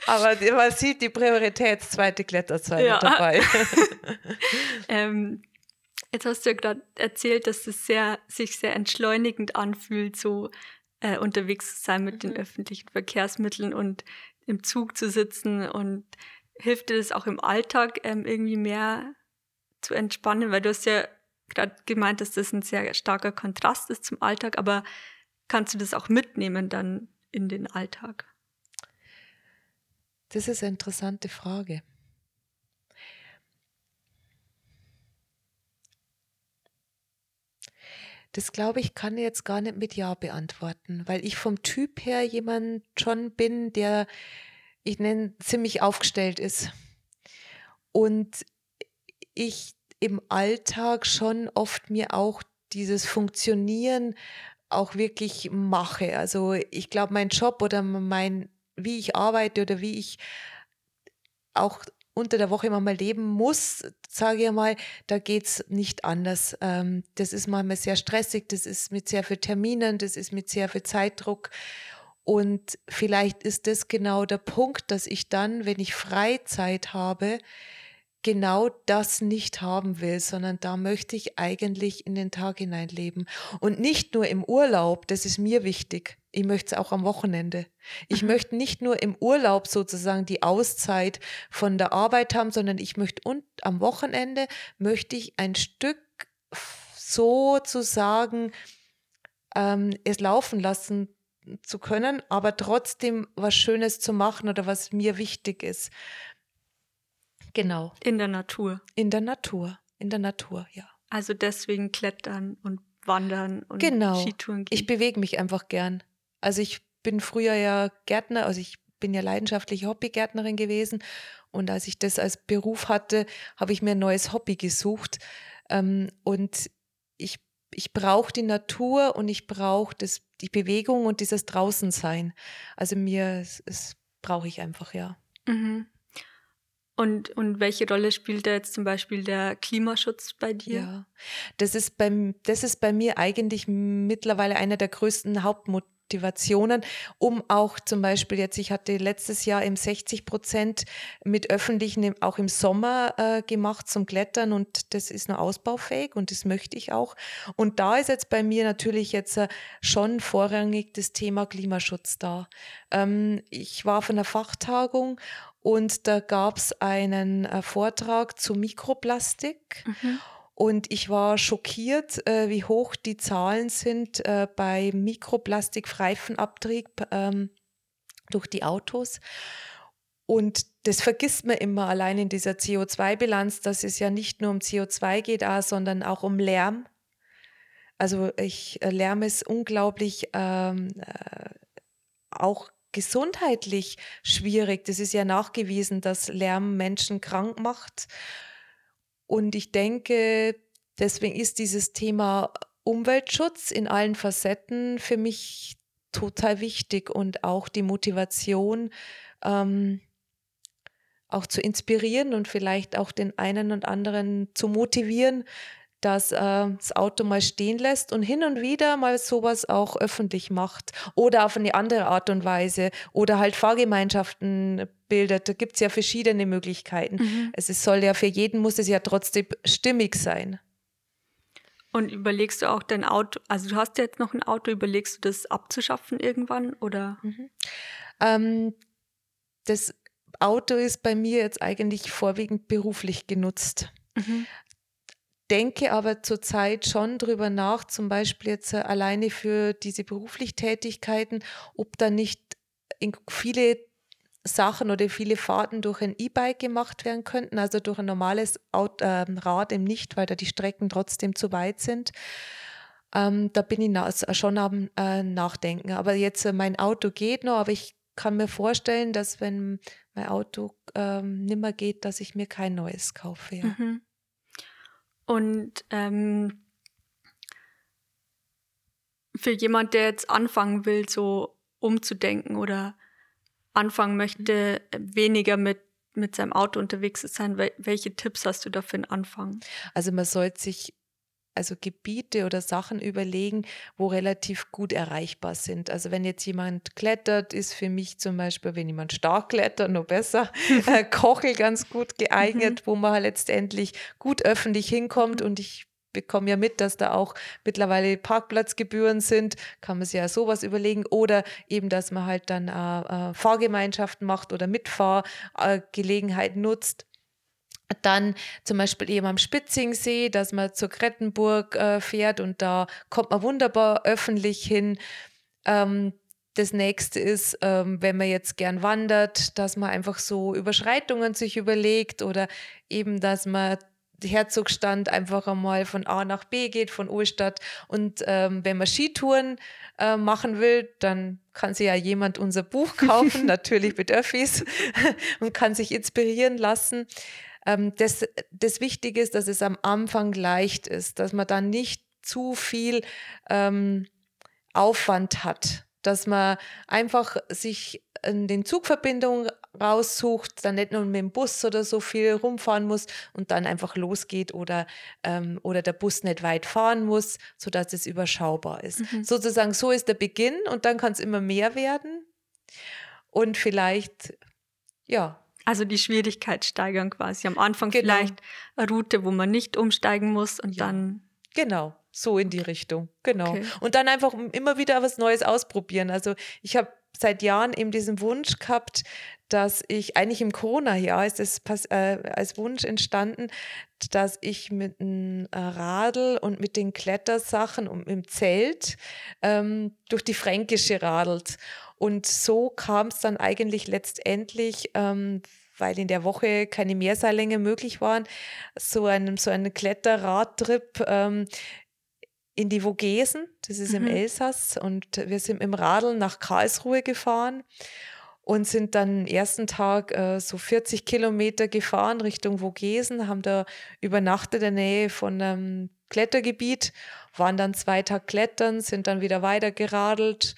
Aber man sieht die Priorität, zweite Kletterzeile ja. dabei. ähm, jetzt hast du ja gerade erzählt, dass es sehr, sich sehr entschleunigend anfühlt, so äh, unterwegs zu sein mit mhm. den öffentlichen Verkehrsmitteln und im Zug zu sitzen und hilft dir das auch im Alltag ähm, irgendwie mehr zu entspannen, weil du hast ja gerade gemeint, dass das ein sehr starker Kontrast ist zum Alltag, aber kannst du das auch mitnehmen dann in den Alltag? Das ist eine interessante Frage. Das glaube ich, kann jetzt gar nicht mit Ja beantworten, weil ich vom Typ her jemand schon bin, der, ich nenne, ziemlich aufgestellt ist. Und ich im Alltag schon oft mir auch dieses Funktionieren auch wirklich mache. Also ich glaube, mein Job oder mein wie ich arbeite oder wie ich auch unter der Woche immer mal leben muss, sage ich mal, da geht es nicht anders. Ähm, das ist manchmal sehr stressig, das ist mit sehr viel Terminen, das ist mit sehr viel Zeitdruck. Und vielleicht ist das genau der Punkt, dass ich dann, wenn ich Freizeit habe, genau das nicht haben will, sondern da möchte ich eigentlich in den Tag hineinleben. Und nicht nur im Urlaub, das ist mir wichtig. Ich möchte es auch am Wochenende. Ich mhm. möchte nicht nur im Urlaub sozusagen die Auszeit von der Arbeit haben, sondern ich möchte und am Wochenende möchte ich ein Stück sozusagen ähm, es laufen lassen zu können, aber trotzdem was Schönes zu machen oder was mir wichtig ist. Genau. In der Natur. In der Natur. In der Natur, ja. Also deswegen klettern und wandern und genau. Skitouren gehen. Ich bewege mich einfach gern. Also ich bin früher ja Gärtner, also ich bin ja leidenschaftliche Hobbygärtnerin gewesen. Und als ich das als Beruf hatte, habe ich mir ein neues Hobby gesucht. Ähm, und ich, ich brauche die Natur und ich brauche die Bewegung und dieses Draußensein. Also mir, es brauche ich einfach, ja. Mhm. Und, und welche Rolle spielt da jetzt zum Beispiel der Klimaschutz bei dir? Ja, das ist, beim, das ist bei mir eigentlich mittlerweile einer der größten Hauptmotive Motivationen, um auch zum Beispiel jetzt, ich hatte letztes Jahr im 60 Prozent mit öffentlichen auch im Sommer äh, gemacht zum Klettern und das ist noch ausbaufähig und das möchte ich auch. Und da ist jetzt bei mir natürlich jetzt äh, schon vorrangig das Thema Klimaschutz da. Ähm, ich war von einer Fachtagung und da gab es einen äh, Vortrag zu Mikroplastik. Mhm. Und ich war schockiert, äh, wie hoch die Zahlen sind äh, bei Mikroplastikreifenabtrieb ähm, durch die Autos. Und das vergisst man immer allein in dieser CO2-Bilanz, dass es ja nicht nur um CO2 geht, sondern auch um Lärm. Also ich, äh, Lärm ist unglaublich ähm, äh, auch gesundheitlich schwierig. Das ist ja nachgewiesen, dass Lärm Menschen krank macht. Und ich denke, deswegen ist dieses Thema Umweltschutz in allen Facetten für mich total wichtig und auch die Motivation, ähm, auch zu inspirieren und vielleicht auch den einen und anderen zu motivieren, dass äh, das Auto mal stehen lässt und hin und wieder mal sowas auch öffentlich macht oder auf eine andere Art und Weise oder halt Fahrgemeinschaften bildet. Da gibt es ja verschiedene Möglichkeiten. Mhm. Es ist, soll ja für jeden, muss es ja trotzdem stimmig sein. Und überlegst du auch dein Auto, also du hast ja jetzt noch ein Auto, überlegst du das abzuschaffen irgendwann oder? Mhm. Ähm, das Auto ist bei mir jetzt eigentlich vorwiegend beruflich genutzt. Mhm denke aber zurzeit schon drüber nach, zum Beispiel jetzt äh, alleine für diese beruflich Tätigkeiten, ob da nicht viele Sachen oder viele Fahrten durch ein E-Bike gemacht werden könnten, also durch ein normales Auto, äh, Rad eben nicht, weil da die Strecken trotzdem zu weit sind. Ähm, da bin ich schon am äh, Nachdenken. Aber jetzt äh, mein Auto geht noch, aber ich kann mir vorstellen, dass wenn mein Auto ähm, nimmer geht, dass ich mir kein neues kaufe. Ja. Mhm. Und ähm, für jemand, der jetzt anfangen will, so umzudenken oder anfangen möchte, weniger mit, mit seinem Auto unterwegs zu sein, welche Tipps hast du da für den Anfang? Also man sollte sich also Gebiete oder Sachen überlegen, wo relativ gut erreichbar sind. Also wenn jetzt jemand klettert, ist für mich zum Beispiel, wenn jemand stark klettert, noch besser, äh, Kochel ganz gut geeignet, mhm. wo man halt letztendlich gut öffentlich hinkommt und ich bekomme ja mit, dass da auch mittlerweile Parkplatzgebühren sind, kann man sich ja sowas überlegen oder eben, dass man halt dann äh, äh, Fahrgemeinschaften macht oder Mitfahrgelegenheit nutzt. Dann zum Beispiel eben am Spitzingsee, dass man zur Krettenburg äh, fährt und da kommt man wunderbar öffentlich hin. Ähm, das nächste ist, ähm, wenn man jetzt gern wandert, dass man einfach so Überschreitungen sich überlegt oder eben, dass man Herzogstand einfach einmal von A nach B geht, von Ohlstadt. Und ähm, wenn man Skitouren äh, machen will, dann kann sich ja jemand unser Buch kaufen, natürlich mit Öffis, und kann sich inspirieren lassen. Ähm, das, das Wichtige ist, dass es am Anfang leicht ist, dass man dann nicht zu viel ähm, Aufwand hat, dass man einfach sich in den Zugverbindungen raussucht, dann nicht nur mit dem Bus oder so viel rumfahren muss und dann einfach losgeht oder, ähm, oder der Bus nicht weit fahren muss, sodass es überschaubar ist. Mhm. Sozusagen so ist der Beginn und dann kann es immer mehr werden. Und vielleicht, ja, also die Schwierigkeit steigern quasi. Am Anfang genau. vielleicht eine Route, wo man nicht umsteigen muss und ja. dann. Genau, so in die Richtung. Genau. Okay. Und dann einfach immer wieder was Neues ausprobieren. Also ich habe seit Jahren eben diesen Wunsch gehabt, dass ich eigentlich im Corona-Jahr ist es äh, als Wunsch entstanden, dass ich mit einem Radl und mit den Klettersachen und im Zelt ähm, durch die Fränkische radelt. Und so kam es dann eigentlich letztendlich, ähm, weil in der Woche keine Mehrseillänge möglich waren, so einem so einen Kletterradtrip ähm, in die Vogesen, das ist mhm. im Elsass, und wir sind im Radl nach Karlsruhe gefahren und sind dann am ersten Tag äh, so 40 Kilometer gefahren Richtung Vogesen, haben da übernachtet in der Nähe von einem Klettergebiet, waren dann zwei Tage klettern, sind dann wieder weiter geradelt,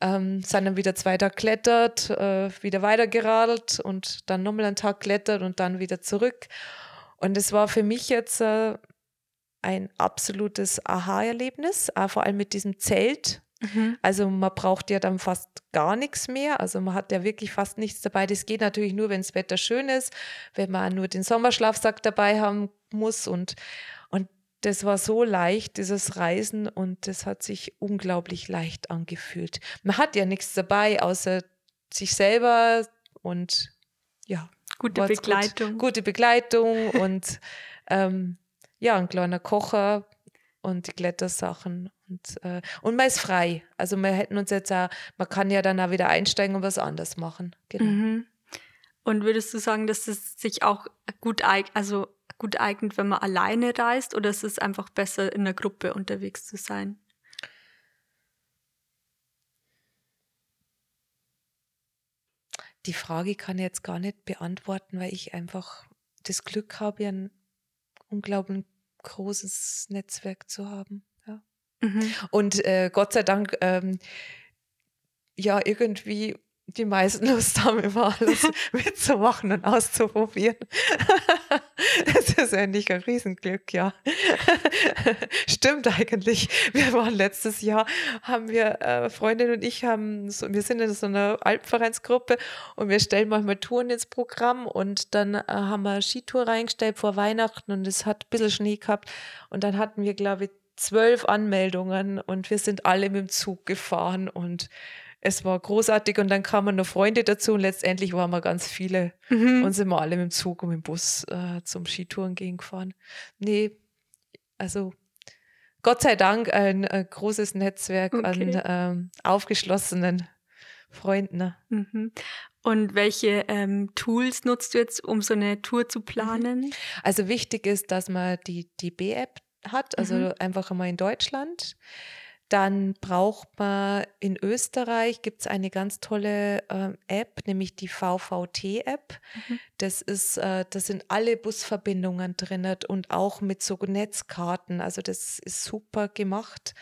ähm, sind dann wieder zwei Tage klettert, äh, wieder weiter geradelt und dann nochmal einen Tag klettert und dann wieder zurück. Und es war für mich jetzt äh, ein absolutes Aha-Erlebnis, vor allem mit diesem Zelt. Mhm. Also man braucht ja dann fast gar nichts mehr. Also man hat ja wirklich fast nichts dabei. Das geht natürlich nur, wenn das Wetter schön ist, wenn man nur den Sommerschlafsack dabei haben muss und das war so leicht, dieses Reisen, und das hat sich unglaublich leicht angefühlt. Man hat ja nichts dabei, außer sich selber und ja. Gute Begleitung. Gut, gute Begleitung und ähm, ja, ein kleiner Kocher und die Klettersachen. Und, äh, und man ist frei. Also wir hätten uns jetzt auch, man kann ja dann auch wieder einsteigen und was anderes machen. Genau. Mhm. Und würdest du sagen, dass es sich auch gut eignet, also gut eignet, wenn man alleine reist oder ist es einfach besser, in einer Gruppe unterwegs zu sein? Die Frage kann ich jetzt gar nicht beantworten, weil ich einfach das Glück habe, einen unglaublichen großes Netzwerk zu haben. Mhm. Und äh, Gott sei Dank, ähm, ja, irgendwie die meisten Lust haben, immer alles mitzumachen und auszuprobieren. das ist eigentlich ein Riesenglück, ja. Stimmt eigentlich. Wir waren letztes Jahr, haben wir, äh, Freundin und ich haben, so, wir sind in so einer Alpvereinsgruppe und wir stellen manchmal Touren ins Programm und dann äh, haben wir eine Skitour reingestellt vor Weihnachten und es hat ein bisschen Schnee gehabt und dann hatten wir, glaube ich, zwölf Anmeldungen und wir sind alle mit dem Zug gefahren und es war großartig und dann kamen noch Freunde dazu und letztendlich waren wir ganz viele mhm. und sind wir alle mit dem Zug und mit dem Bus äh, zum Skitouren gehen gefahren. Nee, also Gott sei Dank ein, äh, großes Netzwerk okay. an ähm, aufgeschlossenen Freunden. Ne? Mhm. Und welche ähm, Tools nutzt du jetzt, um so eine Tour zu planen? Also wichtig ist, dass man die, die B-App hat, also mhm. einfach einmal in Deutschland. Dann braucht man in Österreich gibt es eine ganz tolle äh, App, nämlich die VVT-App. Mhm. Das ist, äh, das sind alle Busverbindungen drin und auch mit so Netzkarten. Also das ist super gemacht.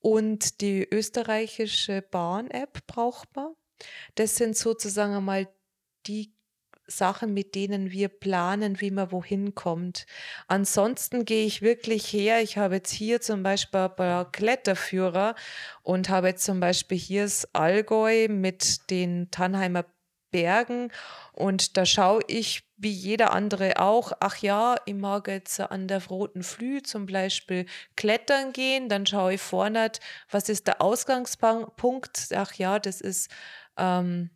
Und die österreichische Bahn-App braucht man. Das sind sozusagen einmal die Sachen, mit denen wir planen, wie man wohin kommt. Ansonsten gehe ich wirklich her. Ich habe jetzt hier zum Beispiel ein paar Kletterführer und habe jetzt zum Beispiel hier das Allgäu mit den Tannheimer Bergen und da schaue ich wie jeder andere auch, ach ja, ich mag jetzt an der Roten Flü zum Beispiel klettern gehen, dann schaue ich vorne, was ist der Ausgangspunkt, ach ja, das ist ähm,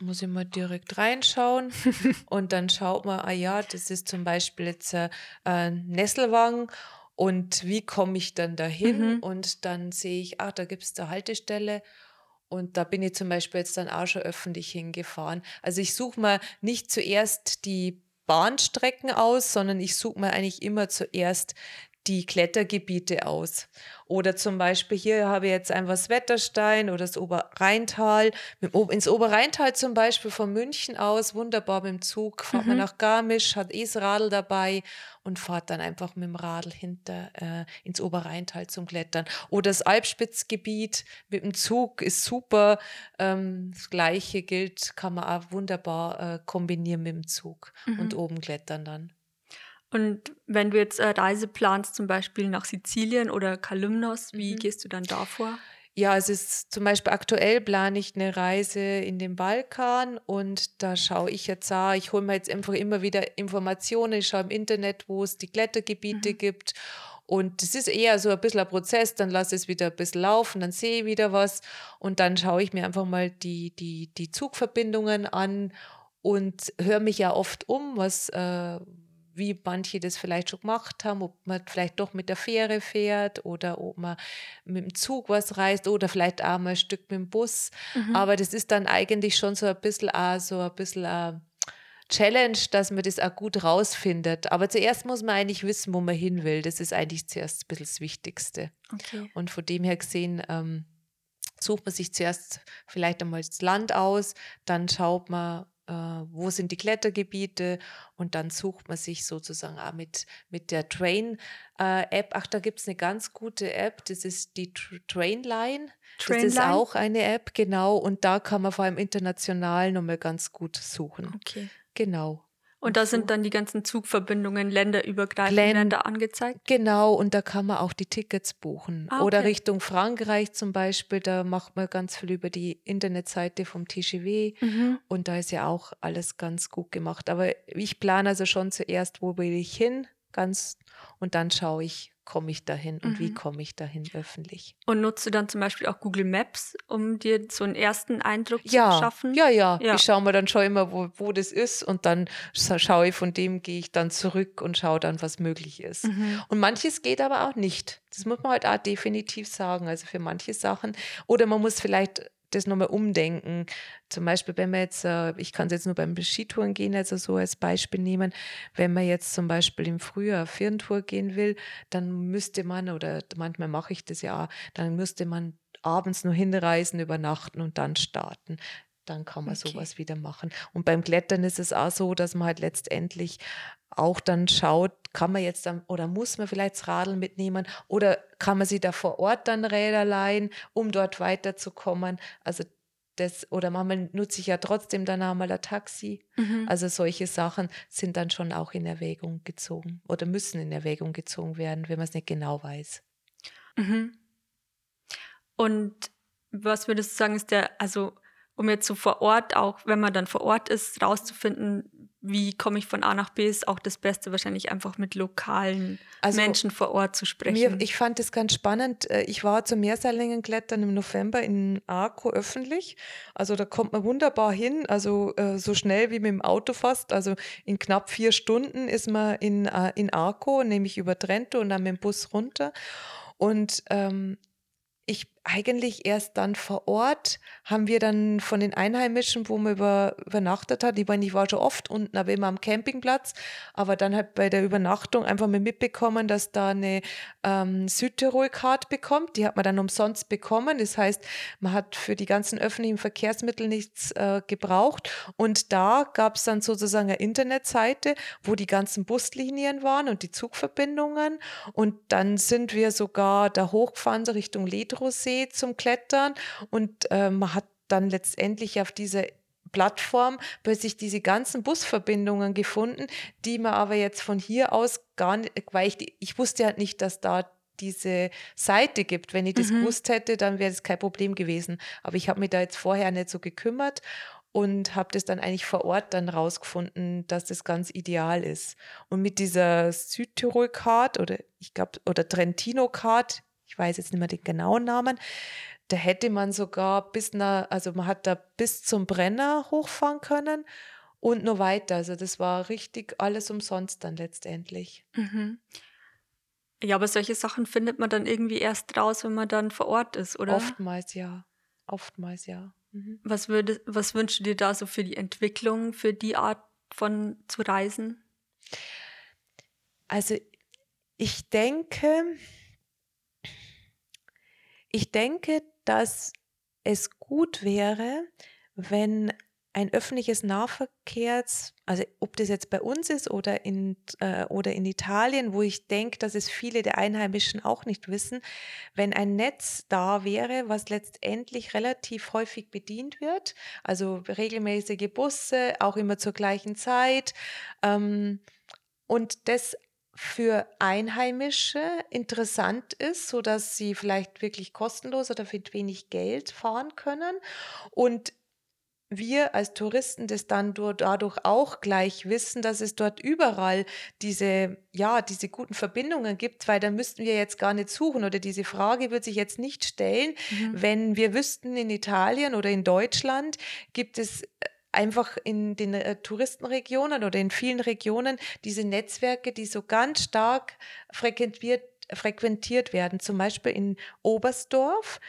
muss ich mal direkt reinschauen und dann schaut man, ah ja, das ist zum Beispiel jetzt äh, ein Nesselwang und wie komme ich dann dahin? Mhm. Und dann sehe ich, ach, da gibt es eine Haltestelle und da bin ich zum Beispiel jetzt dann auch schon öffentlich hingefahren. Also ich suche mir nicht zuerst die Bahnstrecken aus, sondern ich suche mir eigentlich immer zuerst die Klettergebiete aus. Oder zum Beispiel hier habe ich jetzt einfach das Wetterstein oder das Oberrheintal. Ins Oberrheintal zum Beispiel von München aus, wunderbar mit dem Zug, fahrt mhm. man nach Garmisch, hat eh das Radl dabei und fahrt dann einfach mit dem Radl hinter äh, ins Oberrheintal zum Klettern. Oder das Alpspitzgebiet mit dem Zug ist super. Ähm, das gleiche gilt, kann man auch wunderbar äh, kombinieren mit dem Zug mhm. und oben klettern dann. Und wenn du jetzt äh, Reise planst, zum Beispiel nach Sizilien oder Kalymnos, wie mhm. gehst du dann da vor? Ja, es ist zum Beispiel aktuell plane ich eine Reise in den Balkan und da schaue ich jetzt auch, ich hole mir jetzt einfach immer wieder Informationen, ich schaue im Internet, wo es die Klettergebiete mhm. gibt und das ist eher so ein bisschen ein Prozess, dann lasse ich es wieder ein bisschen laufen, dann sehe ich wieder was und dann schaue ich mir einfach mal die, die, die Zugverbindungen an und höre mich ja oft um, was, äh, wie manche das vielleicht schon gemacht haben, ob man vielleicht doch mit der Fähre fährt oder ob man mit dem Zug was reist oder vielleicht auch mal ein Stück mit dem Bus. Mhm. Aber das ist dann eigentlich schon so ein bisschen auch so ein bisschen eine Challenge, dass man das auch gut rausfindet. Aber zuerst muss man eigentlich wissen, wo man hin will. Das ist eigentlich zuerst ein bisschen das Wichtigste. Okay. Und von dem her gesehen, ähm, sucht man sich zuerst vielleicht einmal das Land aus, dann schaut man, wo sind die Klettergebiete und dann sucht man sich sozusagen auch mit, mit der Train-App. Äh, Ach, da gibt es eine ganz gute App, das ist die Trainline. Trainline. Das ist auch eine App, genau. Und da kann man vor allem international nochmal ganz gut suchen. Okay. Genau. Und da sind dann die ganzen Zugverbindungen länderübergreifend Länder angezeigt? Genau, und da kann man auch die Tickets buchen. Ah, okay. Oder Richtung Frankreich zum Beispiel, da macht man ganz viel über die Internetseite vom TGW mhm. und da ist ja auch alles ganz gut gemacht. Aber ich plane also schon zuerst, wo will ich hin, ganz, und dann schaue ich, komme ich dahin und mhm. wie komme ich dahin öffentlich. Und nutzt du dann zum Beispiel auch Google Maps, um dir so einen ersten Eindruck ja, zu schaffen? Ja, ja, ja. Ich schaue mir dann schon immer, wo, wo das ist und dann schaue ich von dem, gehe ich dann zurück und schaue dann, was möglich ist. Mhm. Und manches geht aber auch nicht. Das muss man halt auch definitiv sagen. Also für manche Sachen. Oder man muss vielleicht das nochmal umdenken. Zum Beispiel, wenn man jetzt, äh, ich kann es jetzt nur beim Skitouren gehen, also so als Beispiel nehmen, wenn man jetzt zum Beispiel im Frühjahr Firntour gehen will, dann müsste man, oder manchmal mache ich das ja, dann müsste man abends nur hinreisen, übernachten und dann starten. Dann kann man Okay. sowas wieder machen. Und beim Klettern ist es auch so, dass man halt letztendlich auch dann schaut, kann man jetzt dann oder muss man vielleicht das Radl mitnehmen oder kann man sich da vor Ort dann Räder leihen, um dort weiterzukommen. Also das, oder manchmal nutze ich ja trotzdem dann einmal ein Taxi. Mhm. Also solche Sachen sind dann schon auch in Erwägung gezogen oder müssen in Erwägung gezogen werden, wenn man es nicht genau weiß. Mhm. Und was würdest du sagen, ist der, also um jetzt so vor Ort auch, wenn man dann vor Ort ist, rauszufinden, wie komme ich von A nach B, ist auch das Beste wahrscheinlich einfach mit lokalen Also Menschen vor Ort zu sprechen. Mir, ich fand es ganz spannend. Äh, Ich war zum Meersallingenklettern im November in Arco öffentlich. Also da kommt man wunderbar hin, also äh, so schnell wie mit dem Auto fast. Also in knapp vier Stunden ist man in, äh, in Arco, nämlich über Trento und dann mit dem Bus runter. Und ähm, ich eigentlich erst dann vor Ort haben wir dann von den Einheimischen, wo man über, übernachtet hat, ich meine, ich war schon oft unten, aber immer am Campingplatz, aber dann halt bei der Übernachtung einfach mal mitbekommen, dass da eine ähm, Südtirol-Card bekommt. Die hat man dann umsonst bekommen. Das heißt, man hat für die ganzen öffentlichen Verkehrsmittel nichts äh, gebraucht. Und da gab es dann sozusagen eine Internetseite, wo die ganzen Buslinien waren und die Zugverbindungen. Und dann sind wir sogar da hochgefahren so Richtung Ledrosee zum Klettern. Und äh, man hat dann letztendlich auf dieser Plattform plötzlich diese ganzen Busverbindungen gefunden, die man aber jetzt von hier aus gar nicht, weil ich, ich wusste halt nicht, dass da diese Seite gibt. Wenn ich das Mhm. gewusst hätte, dann wäre das kein Problem gewesen. Aber ich habe mich da jetzt vorher nicht so gekümmert und habe das dann eigentlich vor Ort dann rausgefunden, dass das ganz ideal ist. Und mit dieser Südtirol-Card oder ich glaube, oder Trentino-Card, ich weiß jetzt nicht mehr den genauen Namen, da hätte man sogar bis nach, also man hat da bis zum Brenner hochfahren können und noch weiter. Also das war richtig alles umsonst dann letztendlich. Mhm. Ja, aber solche Sachen findet man dann irgendwie erst raus, wenn man dann vor Ort ist, oder? Oftmals ja. Oftmals ja. Mhm. Was, würde, was wünschst du dir da so für die Entwicklung, für die Art von zu reisen? Also ich denke, ich denke, dass es gut wäre, wenn ein öffentliches Nahverkehrs, also ob das jetzt bei uns ist oder in, äh, oder in Italien, wo ich denke, dass es viele der Einheimischen auch nicht wissen, wenn ein Netz da wäre, was letztendlich relativ häufig bedient wird, also regelmäßige Busse, auch immer zur gleichen Zeit ähm, und das für Einheimische interessant ist, so dass sie vielleicht wirklich kostenlos oder für wenig Geld fahren können und wir als Touristen das dann dur- dadurch auch gleich wissen, dass es dort überall diese, ja, diese guten Verbindungen gibt, weil dann müssten wir jetzt gar nicht suchen oder diese Frage wird sich jetzt nicht stellen, Mhm. wenn wir wüssten, in Italien oder in Deutschland gibt es äh, einfach in den äh, Touristenregionen oder in vielen Regionen diese Netzwerke, die so ganz stark frequentiert, frequentiert werden. Zum Beispiel in Oberstdorf,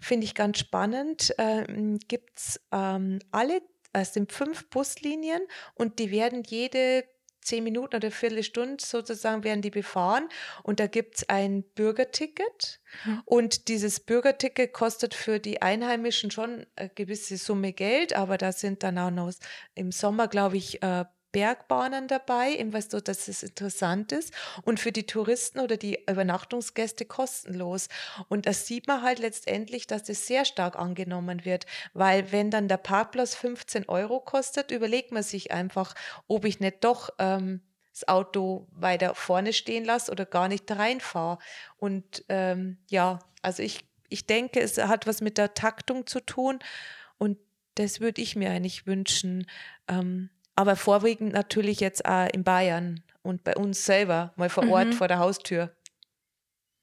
finde ich ganz spannend, ähm, gibt es ähm, alle, es sind fünf Buslinien und die werden jede zehn Minuten oder Viertelstunde sozusagen werden die befahren. Und da gibt es ein Bürgerticket. Mhm. und dieses Bürgerticket kostet für die Einheimischen schon eine gewisse Summe Geld, aber da sind dann auch noch im Sommer, glaube ich, äh, Bergbahnen dabei, irgendwas so, dass es interessant ist und für die Touristen oder die Übernachtungsgäste kostenlos. Und das sieht man halt letztendlich, dass das sehr stark angenommen wird, weil wenn dann der Parkplatz 15 Euro kostet, überlegt man sich einfach, ob ich nicht doch ähm, das Auto weiter vorne stehen lasse oder gar nicht reinfahre. Und ähm, ja, also ich, ich denke, es hat was mit der Taktung zu tun und das würde ich mir eigentlich wünschen. Ähm, aber vorwiegend natürlich jetzt auch in Bayern und bei uns selber, mal vor Ort, Mhm. vor der Haustür.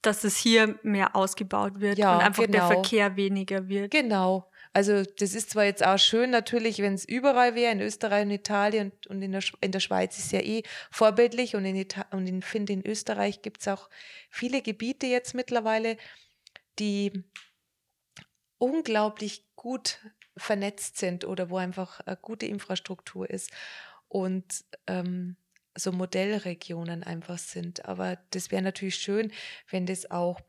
Dass es hier mehr ausgebaut wird Ja, und einfach der genau. Verkehr weniger wird. Genau. Also das ist zwar jetzt auch schön natürlich, wenn es überall wäre, in Österreich und Italien und, und in, der, in der Schweiz ist ja eh vorbildlich und in, Ita und in, finde in Österreich gibt es auch viele Gebiete jetzt mittlerweile, die unglaublich gut vernetzt sind oder wo einfach eine gute Infrastruktur ist und ähm, so Modellregionen einfach sind. Aber das wäre natürlich schön, wenn das auch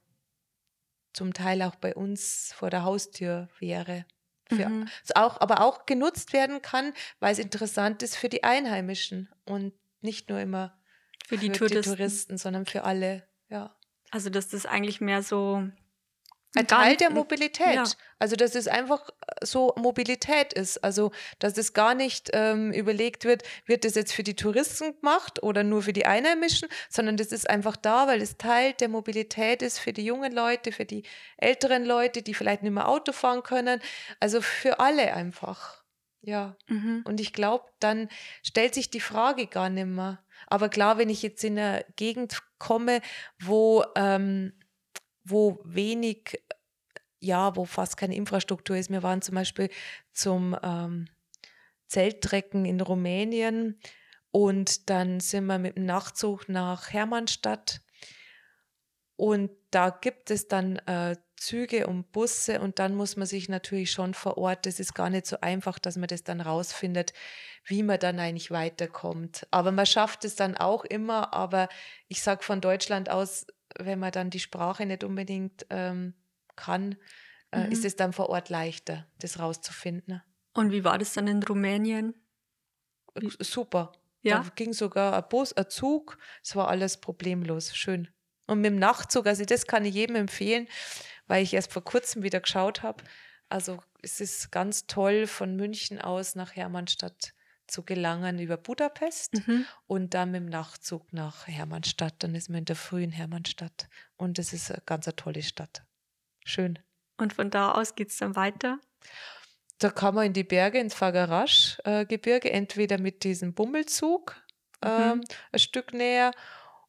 zum Teil auch bei uns vor der Haustür wäre. Für, mhm. auch, aber auch genutzt werden kann, weil es interessant ist für die Einheimischen und nicht nur immer für, die, für Touristen. die Touristen, sondern für alle. Ja. Also dass das eigentlich mehr so ein Teil der Mobilität. Ja. Also, dass es einfach äh, so Mobilität ist. Also, dass es gar nicht ähm, überlegt wird, wird das jetzt für die Touristen gemacht oder nur für die Einheimischen, sondern das ist einfach da, weil es Teil der Mobilität ist für die jungen Leute, für die älteren Leute, die vielleicht nicht mehr Auto fahren können. Also für alle einfach. Ja. Mhm. Und ich glaube, dann stellt sich die Frage gar nicht mehr. Aber klar, wenn ich jetzt in eine Gegend komme, wo ähm, wo wenig, ja, wo fast keine Infrastruktur ist. Wir waren zum Beispiel zum ähm, Zelttrecken in Rumänien und dann sind wir mit dem Nachtzug nach Hermannstadt und da gibt es dann äh, Züge und Busse und dann muss man sich natürlich schon vor Ort, das ist gar nicht so einfach, dass man das dann rausfindet, wie man dann eigentlich weiterkommt. Aber man schafft es dann auch immer, aber ich sage von Deutschland aus wenn man dann die Sprache nicht unbedingt ähm, kann, äh, mhm. ist es dann vor Ort leichter, das rauszufinden. Und wie war das dann in Rumänien? Wie? Super. Ja. Da ging sogar ein Bus, ein Zug, es war alles problemlos, schön. Und mit dem Nachtzug, also das kann ich jedem empfehlen, weil ich erst vor kurzem wieder geschaut habe. Also es ist ganz toll von München aus nach Hermannstadt zu gelangen über Budapest mhm. und dann mit dem Nachtzug nach Hermannstadt. Dann ist man in der frühen Hermannstadt und es ist eine ganz eine tolle Stadt. Schön. Und von da aus geht es dann weiter? Da kann man in die Berge, ins Fagarasch-Gebirge, entweder mit diesem Bummelzug mhm. ein Stück näher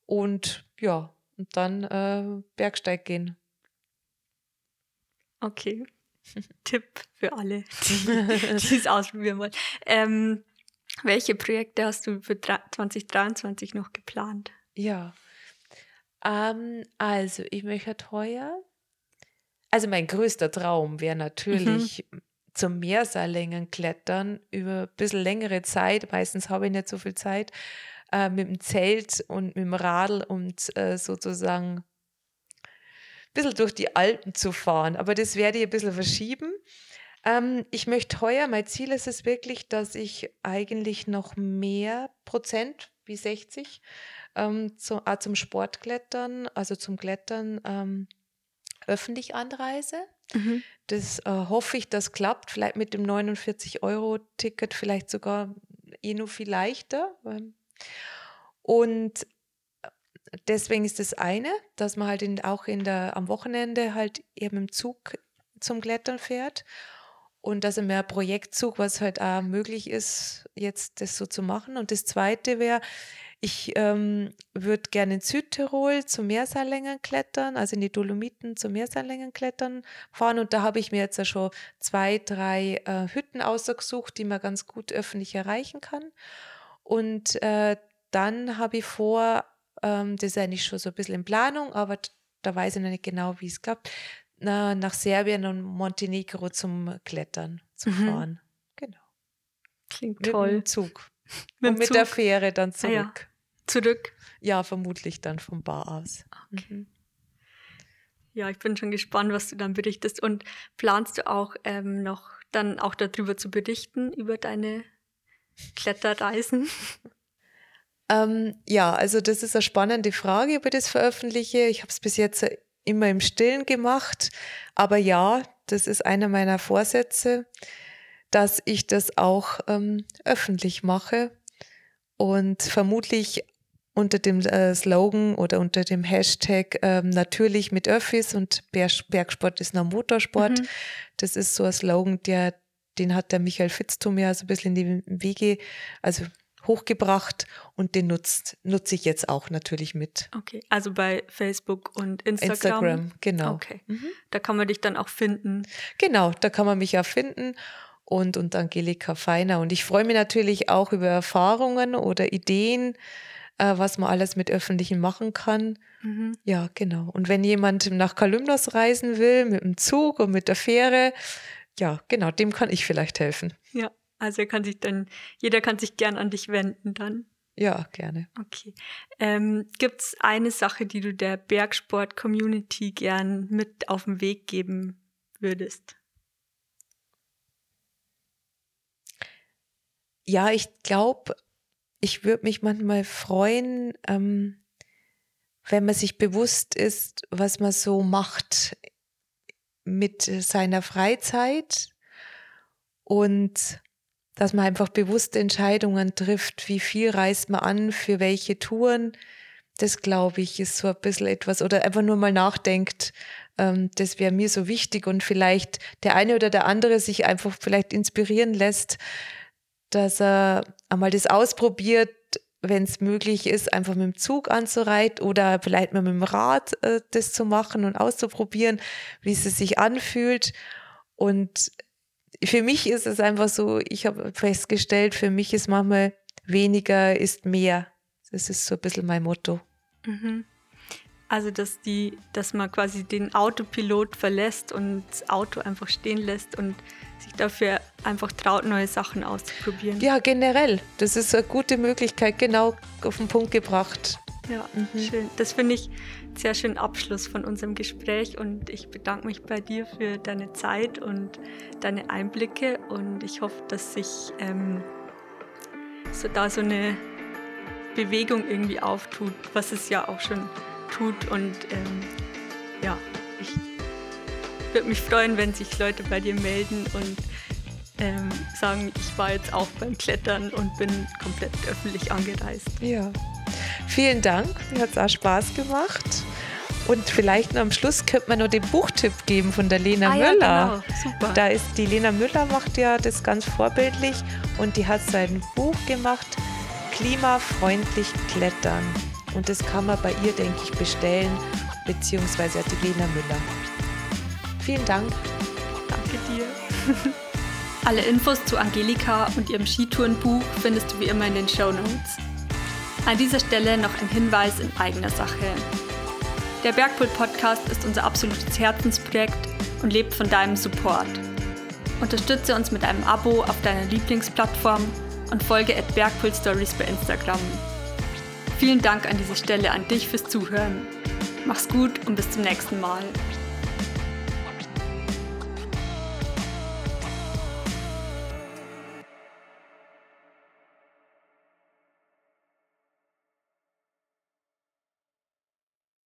und ja, und dann äh, Bergsteig gehen. Okay. Tipp für alle, die es ausprobieren wollen. Ähm, welche Projekte hast du für 2023 noch geplant? Ja, ähm, also ich möchte heuer, also mein größter Traum wäre natürlich mhm. zum Meerseillängen klettern über ein bisschen längere Zeit. Meistens habe ich nicht so viel Zeit. Äh, mit dem Zelt und mit dem Radl und äh, sozusagen ein bisschen durch die Alpen zu fahren. Aber das werde ich ein bisschen verschieben. Ähm, ich möchte heuer, mein Ziel ist es wirklich, dass ich eigentlich noch mehr Prozent, wie 60, ähm, zu, äh, zum Sportklettern, also zum Klettern ähm, öffentlich anreise. Mhm. Das äh, hoffe ich, das klappt. Vielleicht mit dem 49-Euro-Ticket vielleicht sogar eh nur viel leichter. Und äh, deswegen ist das eine, dass man halt in, auch in der, am Wochenende halt eben im Zug zum Klettern fährt und dass er mehr Projektzug, was halt auch möglich ist, jetzt das so zu machen. Und das Zweite wäre, ich ähm, würde gerne in Südtirol zum Meerseillängen klettern, also in die Dolomiten zum Meerseillängen klettern fahren. Und da habe ich mir jetzt ja schon zwei, drei äh, Hütten ausgesucht, die man ganz gut öffentlich erreichen kann. Und äh, dann habe ich vor, ähm, das ist eigentlich schon so ein bisschen in Planung, aber da weiß ich noch nicht genau, wie es klappt, na, nach Serbien und Montenegro zum Klettern zu mhm. fahren. Genau. Klingt mit toll. Mit dem Zug. mit, und mit Zug? der Fähre dann zurück. Ah, ja. Zurück? Ja, vermutlich dann vom Bar aus. Okay. Mhm. Ja, ich bin schon gespannt, was du dann berichtest. Und planst du auch ähm, noch dann auch darüber zu berichten, über deine Kletterreisen? ähm, ja, also das ist eine spannende Frage, über das veröffentliche. Ich habe es bis jetzt immer im Stillen gemacht. Aber ja, das ist einer meiner Vorsätze, dass ich das auch ähm, öffentlich mache und vermutlich unter dem äh, Slogan oder unter dem Hashtag ähm, natürlich mit Öffis und Bergsport ist noch Motorsport. Mhm. Das ist so ein Slogan, der, den hat der Michael Fitztum ja so ein bisschen in die Wege, also hochgebracht und den nutzt, nutze ich jetzt auch natürlich mit. Okay, also bei Facebook und Instagram. Instagram, genau. Okay, mhm. da kann man dich dann auch finden. Genau, da kann man mich auch finden und, und Angelika Feiner. Und ich freue mich natürlich auch über Erfahrungen oder Ideen, äh, was man alles mit Öffentlichen machen kann. Mhm. Ja, genau. Und wenn jemand nach Kalymnos reisen will, mit dem Zug und mit der Fähre, ja, genau, dem kann ich vielleicht helfen. Ja. Also er kann sich dann, jeder kann sich gern an dich wenden dann. Ja, gerne. Okay. Ähm, Gibt es eine Sache, die du der Bergsport-Community gern mit auf den Weg geben würdest? ja, ich glaube, ich würde mich manchmal freuen, ähm, wenn man sich bewusst ist, was man so macht mit seiner Freizeit und dass man einfach bewusste Entscheidungen trifft, wie viel reist man an, für welche Touren. Das glaube ich, ist so ein bisschen etwas, oder einfach nur mal nachdenkt, ähm, das wäre mir so wichtig und vielleicht der eine oder der andere sich einfach vielleicht inspirieren lässt, dass er einmal das ausprobiert, wenn es möglich ist, einfach mit dem Zug anzureiten oder vielleicht mal mit dem Rad äh, das zu machen und auszuprobieren, wie es sich anfühlt. Und für mich ist es einfach so, ich habe festgestellt, für mich ist manchmal weniger ist mehr. Das ist so ein bisschen mein Motto. Mhm. Also, dass, die, dass man quasi den Autopilot verlässt und das Auto einfach stehen lässt und sich dafür einfach traut, neue Sachen auszuprobieren. Ja, generell. Das ist eine gute Möglichkeit, genau auf den Punkt gebracht. Ja, mhm. schön. Das finde ich sehr schön Abschluss von unserem Gespräch und ich bedanke mich bei dir für deine Zeit und deine Einblicke und ich hoffe, dass sich ähm, so da so eine Bewegung irgendwie auftut, was es ja auch schon tut. Und ähm, ja, ich würde mich freuen, wenn sich Leute bei dir melden und ähm, sagen, ich war jetzt auch beim Klettern und bin komplett öffentlich angereist. Ja, vielen Dank. Mir hat es auch Spaß gemacht. Und vielleicht am Schluss könnte man noch den Buchtipp geben von der Lena ah, Müller. Ja, genau. Super. Da ist die Lena Müller macht ja das ganz vorbildlich und die hat sein Buch gemacht, Klimafreundlich Klettern. Und das kann man bei ihr, denke ich, bestellen, beziehungsweise hat die Lena Müller. Vielen Dank. Danke dir. Alle Infos zu Angelika und ihrem Skitourenbuch findest du wie immer in den Show Notes. An dieser Stelle noch ein Hinweis in eigener Sache. Der Bergpool Podcast ist unser absolutes Herzensprojekt und lebt von deinem Support. Unterstütze uns mit einem Abo auf deiner Lieblingsplattform und folge at Bergpool Stories bei Instagram. Vielen Dank an dieser Stelle an dich fürs Zuhören. Mach's gut und bis zum nächsten Mal.